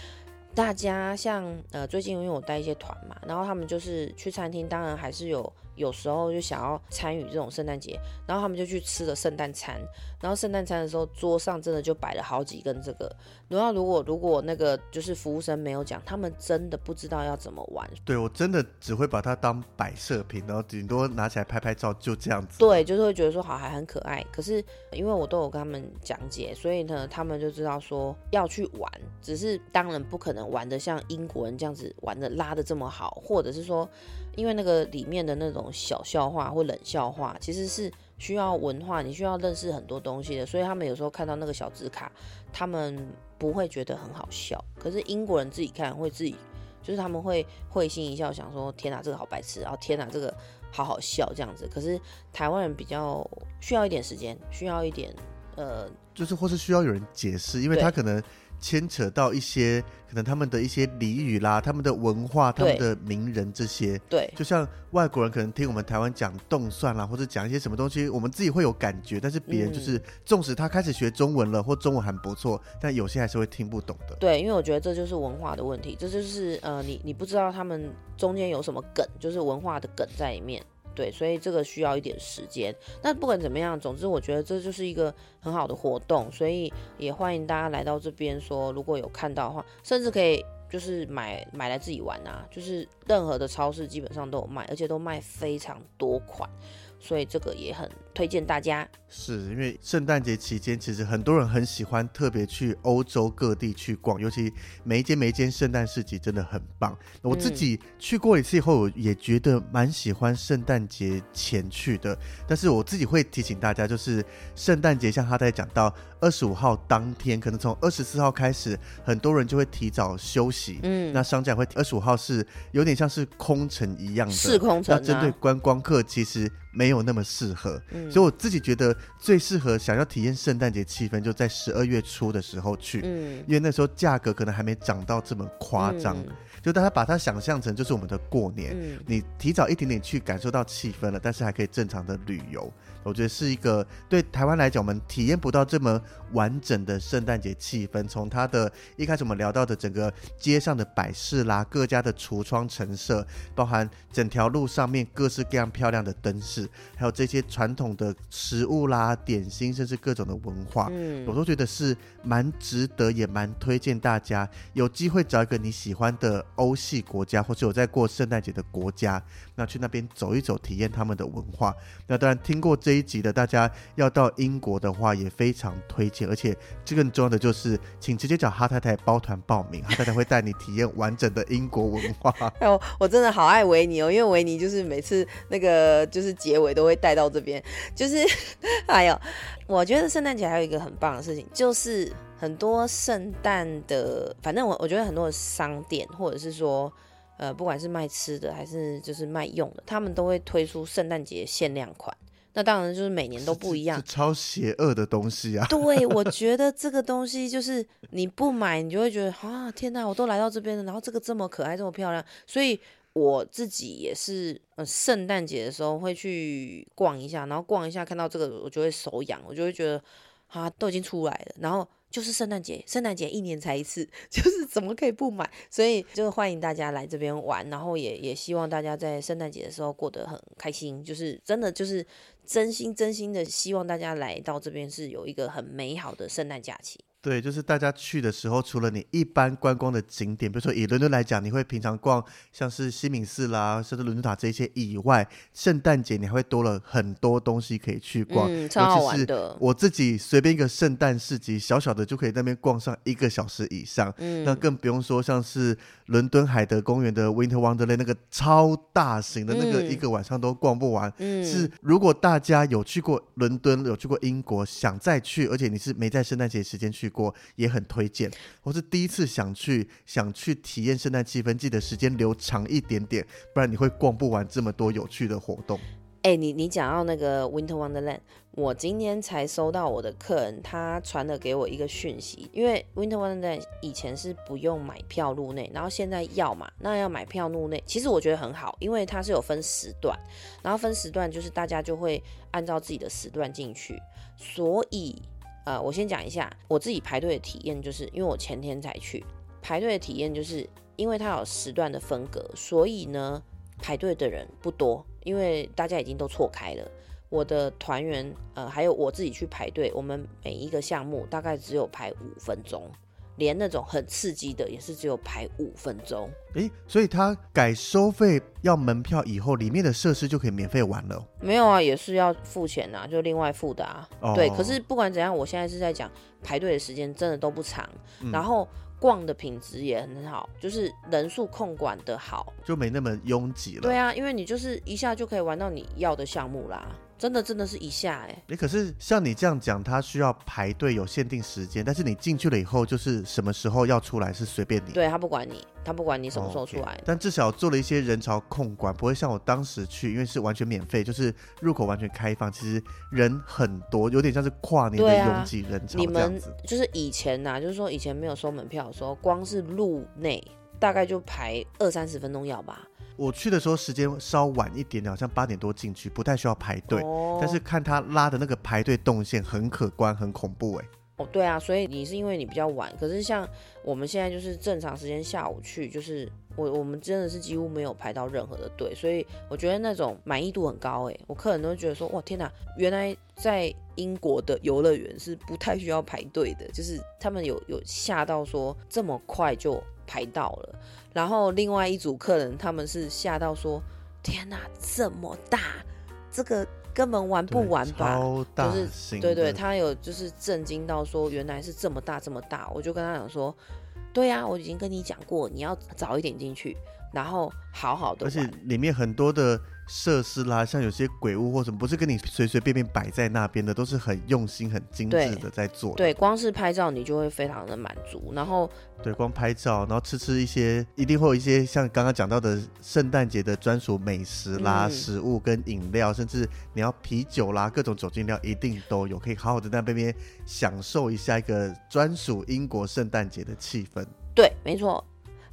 大家像呃，最近因为我带一些团嘛，然后他们就是去餐厅，当然还是有有时候就想要参与这种圣诞节，然后他们就去吃了圣诞餐，然后圣诞餐的时候桌上真的就摆了好几根这个，然后如果如果那个就是服务生没有讲，他们真的不知道要怎么玩，对我真的只会把它当摆设品，然后顶多拿起来拍拍照，就这样子。对，就是会觉得说好还很可爱，可是因为我都有跟他们讲解，所以呢，他们就知道说要去玩，只是当然不可能玩的像英国人这样子玩的拉的这么好，或者是说，因为那个里面的那种小笑话或冷笑话，其实是需要文化，你需要认识很多东西的，所以他们有时候看到那个小纸卡，他们不会觉得很好笑，可是英国人自己看会自己。就是他们会会心一笑，想说天哪，这个好白痴，然后天哪，这个好好笑这样子。可是台湾人比较需要一点时间，需要一点呃，就是或是需要有人解释，因为他可能牵扯到一些可能他们的一些俚语啦、他们的文化、他们的名人这些。对就像外国人可能听我们台湾讲动算啦，或者讲一些什么东西，我们自己会有感觉，但是别人嗯就是，纵使他开始学中文了，或中文还不错，但有些还是会听不懂的。对，因为我觉得这就是文化的问题，这就是呃，你你不知道他们中间有什么梗，就是文化的梗在里面。对，所以这个需要一点时间。那不管怎么样，总之我觉得这就是一个很好的活动，所以也欢迎大家来到这边说，如果有看到的话，甚至可以就是买买来自己玩啊，就是任何的超市基本上都有卖，而且都卖非常多款，所以这个也很推荐大家。是因为圣诞节期间，其实很多人很喜欢特别去欧洲各地去逛，尤其每一间每一间圣诞市集真的很棒。我自己去过一次以后，也觉得蛮喜欢圣诞节前去的。但是我自己会提醒大家，就是圣诞节像他在讲到二十五号当天，可能从二十四号开始，很多人就会提早休息。嗯，那商家会二十五号是有点像是空城一样的，是空城那针对啊，观光客，其实没有那么适合。嗯。所以我自己觉得最适合想要体验圣诞节气氛，就在十二月初的时候去，嗯。因为那时候价格可能还没涨到这么夸张，嗯。就大家把它想象成就是我们的过年。嗯。你提早一点点去感受到气氛了，但是还可以正常的旅游，我觉得是一个对台湾来讲，我们体验不到这么完整的圣诞节气氛。从它的一开始我们聊到的整个街上的摆饰啦，各家的橱窗陈设，包含整条路上面各式各样漂亮的灯饰，还有这些传统的食物啦、点心，甚至各种的文化，嗯我都觉得是蛮值得，也蛮推荐大家有机会找一个你喜欢的欧系国家，或是有在过圣诞节的国家，那去那边走一走，体验他们的文化。那当然，听过这一集的大家要到英国的话，也非常推荐。而且这更重要的就是，请直接找哈太太包团报名，哈太太会带你体验完整的英国文化。哎呦，我真的好爱维尼哦，因为维尼就是每次那个就是结尾都会带到这边，就是 哎呦，我觉得圣诞节还有一个很棒的事情，就是很多圣诞的，反正我我觉得很多的商店或者是说。呃，不管是卖吃的还是就是卖用的，他们都会推出圣诞节限量款。那当然就是每年都不一样。这，超邪恶的东西啊！对，我觉得这个东西就是你不买，你就会觉得啊，天哪，我都来到这边了，然后这个这么可爱，这么漂亮，所以我自己也是，呃，圣诞节的时候会去逛一下，然后逛一下看到这个，我就会手痒，我就会觉得啊，都已经出来了，然后就是圣诞节，圣诞节一年才一次，就是怎么可以不买？所以就欢迎大家来这边玩，然后也也希望大家在圣诞节的时候过得很开心，就是真的就是真心真心的希望大家来到这边是有一个很美好的圣诞假期。对，就是大家去的时候，除了你一般观光的景点，比如说以伦敦来讲，你会平常逛像是西敏寺啦，甚至伦敦塔这些以外，圣诞节你还会多了很多东西可以去逛。嗯，超好尤其是玩的。我自己随便一个圣诞市集，小小的就可以在那边逛上一个小时以上。嗯那嗯，更不用说像是伦敦海德公园的 Winter Wonderland 那个超大型的那个，嗯一个晚上都逛不完。嗯是，如果大家有去过伦敦，有去过英国，想再去，而且你是没在圣诞节时间去过，也很推荐。或是第一次想去，想去体验圣诞气氛，记得时间留长一点点，不然你会逛不完这么多有趣的活动。哎、你你讲到那个 Winter Wonderland，我今天才收到我的客人他传了给我一个讯息，因为 Winter Wonderland 以前是不用买票入内，然后现在要嘛，那要买票入内，其实我觉得很好，因为它是有分时段，然后分时段就是大家就会按照自己的时段进去，所以呃，我先讲一下我自己排队的体验，就是因为我前天才去排队的体验，就是因为它有时段的分隔，所以呢排队的人不多，因为大家已经都错开了。我的团员呃，还有我自己去排队，我们每一个项目大概只有排五分钟，连那种很刺激的也是只有排五分钟。诶，所以它改收费要门票以后，里面的设施就可以免费玩了哦。没有啊，也是要付钱啊，就另外付的啊。哦对，可是不管怎样，我现在是在讲排队的时间真的都不长，嗯然后逛的品质也很好，就是人数控管的好。就没那么拥挤了。对啊，因为你就是一下就可以玩到你要的项目啦，真的真的是一下哎、你，可是像你这样讲，它需要排队有限定时间，但是你进去了以后，就是什么时候要出来是随便你。对他不管你，他不管你什么时候出来。但至少做了一些人潮控管，不会像我当时去，因为是完全免费，就是入口完全开放，其实人很多，有点像是跨年的拥挤人潮你们。就是以前呐、就是说以前没有收门票的时候，光是路内大概就排二三十分钟要吧。我去的时候时间稍晚一点点，好像八点多进去，不太需要排队。哦但是看他拉的那个排队动线很可观，很恐怖哎、哦，对啊，所以你是因为你比较晚，可是像我们现在就是正常时间下午去，就是我我们真的是几乎没有排到任何的队，所以我觉得那种满意度很高诶，我客人都会觉得说，哇天哪，原来在英国的游乐园是不太需要排队的，就是他们有有吓到说这么快就排到了，然后另外一组客人他们是吓到说，天哪，这么大，这个根本玩不完吧？超大就是对对，他有就是震惊到说原来是这么大这么大，我就跟他讲说，对呀、我已经跟你讲过，你要早一点进去，然后好好的而且。里面很多的设施啦，像有些鬼屋或什么，不是跟你随随便便摆在那边的，都是很用心、很精致的在做的。对，光是拍照你就会非常的满足，然后对，光拍照，然后吃吃一些，一定会有一些像刚刚讲到的圣诞节的专属美食啦、嗯食物跟饮料，甚至你要啤酒啦，各种酒精料一定都有，可以好好的在那边享受一下一个专属英国圣诞节的气氛。对，没错。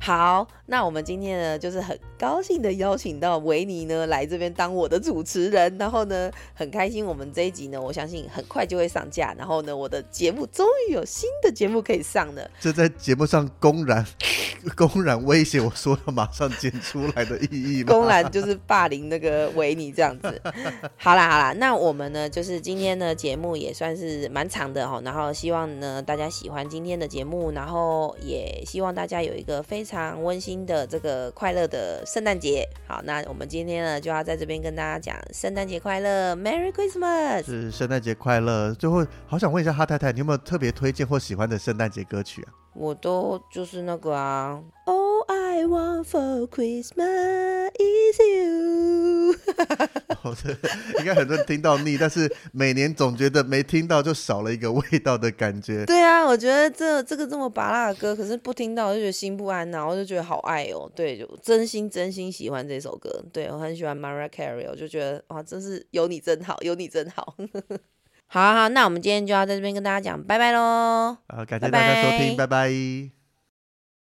好，那我们今天呢，就是很高兴的邀请到维尼呢来这边当我的主持人，然后呢，很开心我们这一集呢，我相信很快就会上架，然后呢，我的节目终于有新的节目可以上了。这在节目上公然公然威胁我说要马上剪出来的意义吗？公然就是霸凌那个维尼这样子。好啦好啦，那我们呢，就是今天的节目也算是蛮长的哈，然后希望呢大家喜欢今天的节目，然后也希望大家有一个非常常温馨的这个快乐的圣诞节。好，那我们今天呢就要在这边跟大家讲圣诞节快乐，Merry Christmas。是圣诞节快乐！最后，好想问一下哈太太，你有没有特别推荐或喜欢的圣诞节歌曲啊？我都就是那个啊，All I want for Christmas is you。应该很多人听到腻，但是每年总觉得没听到就少了一个味道的感觉。对啊，我觉得这这个这么拔辣的歌，可是不听到我就觉得心不安呐、我就觉得好爱哦。对，就真心真心喜欢这首歌。对我很喜欢 Mariah Carey，我就觉得哇，真是有你真好，有你真好。好啊好，那我们今天就要在这边跟大家讲拜拜喽。好，感谢大家收听，拜拜拜拜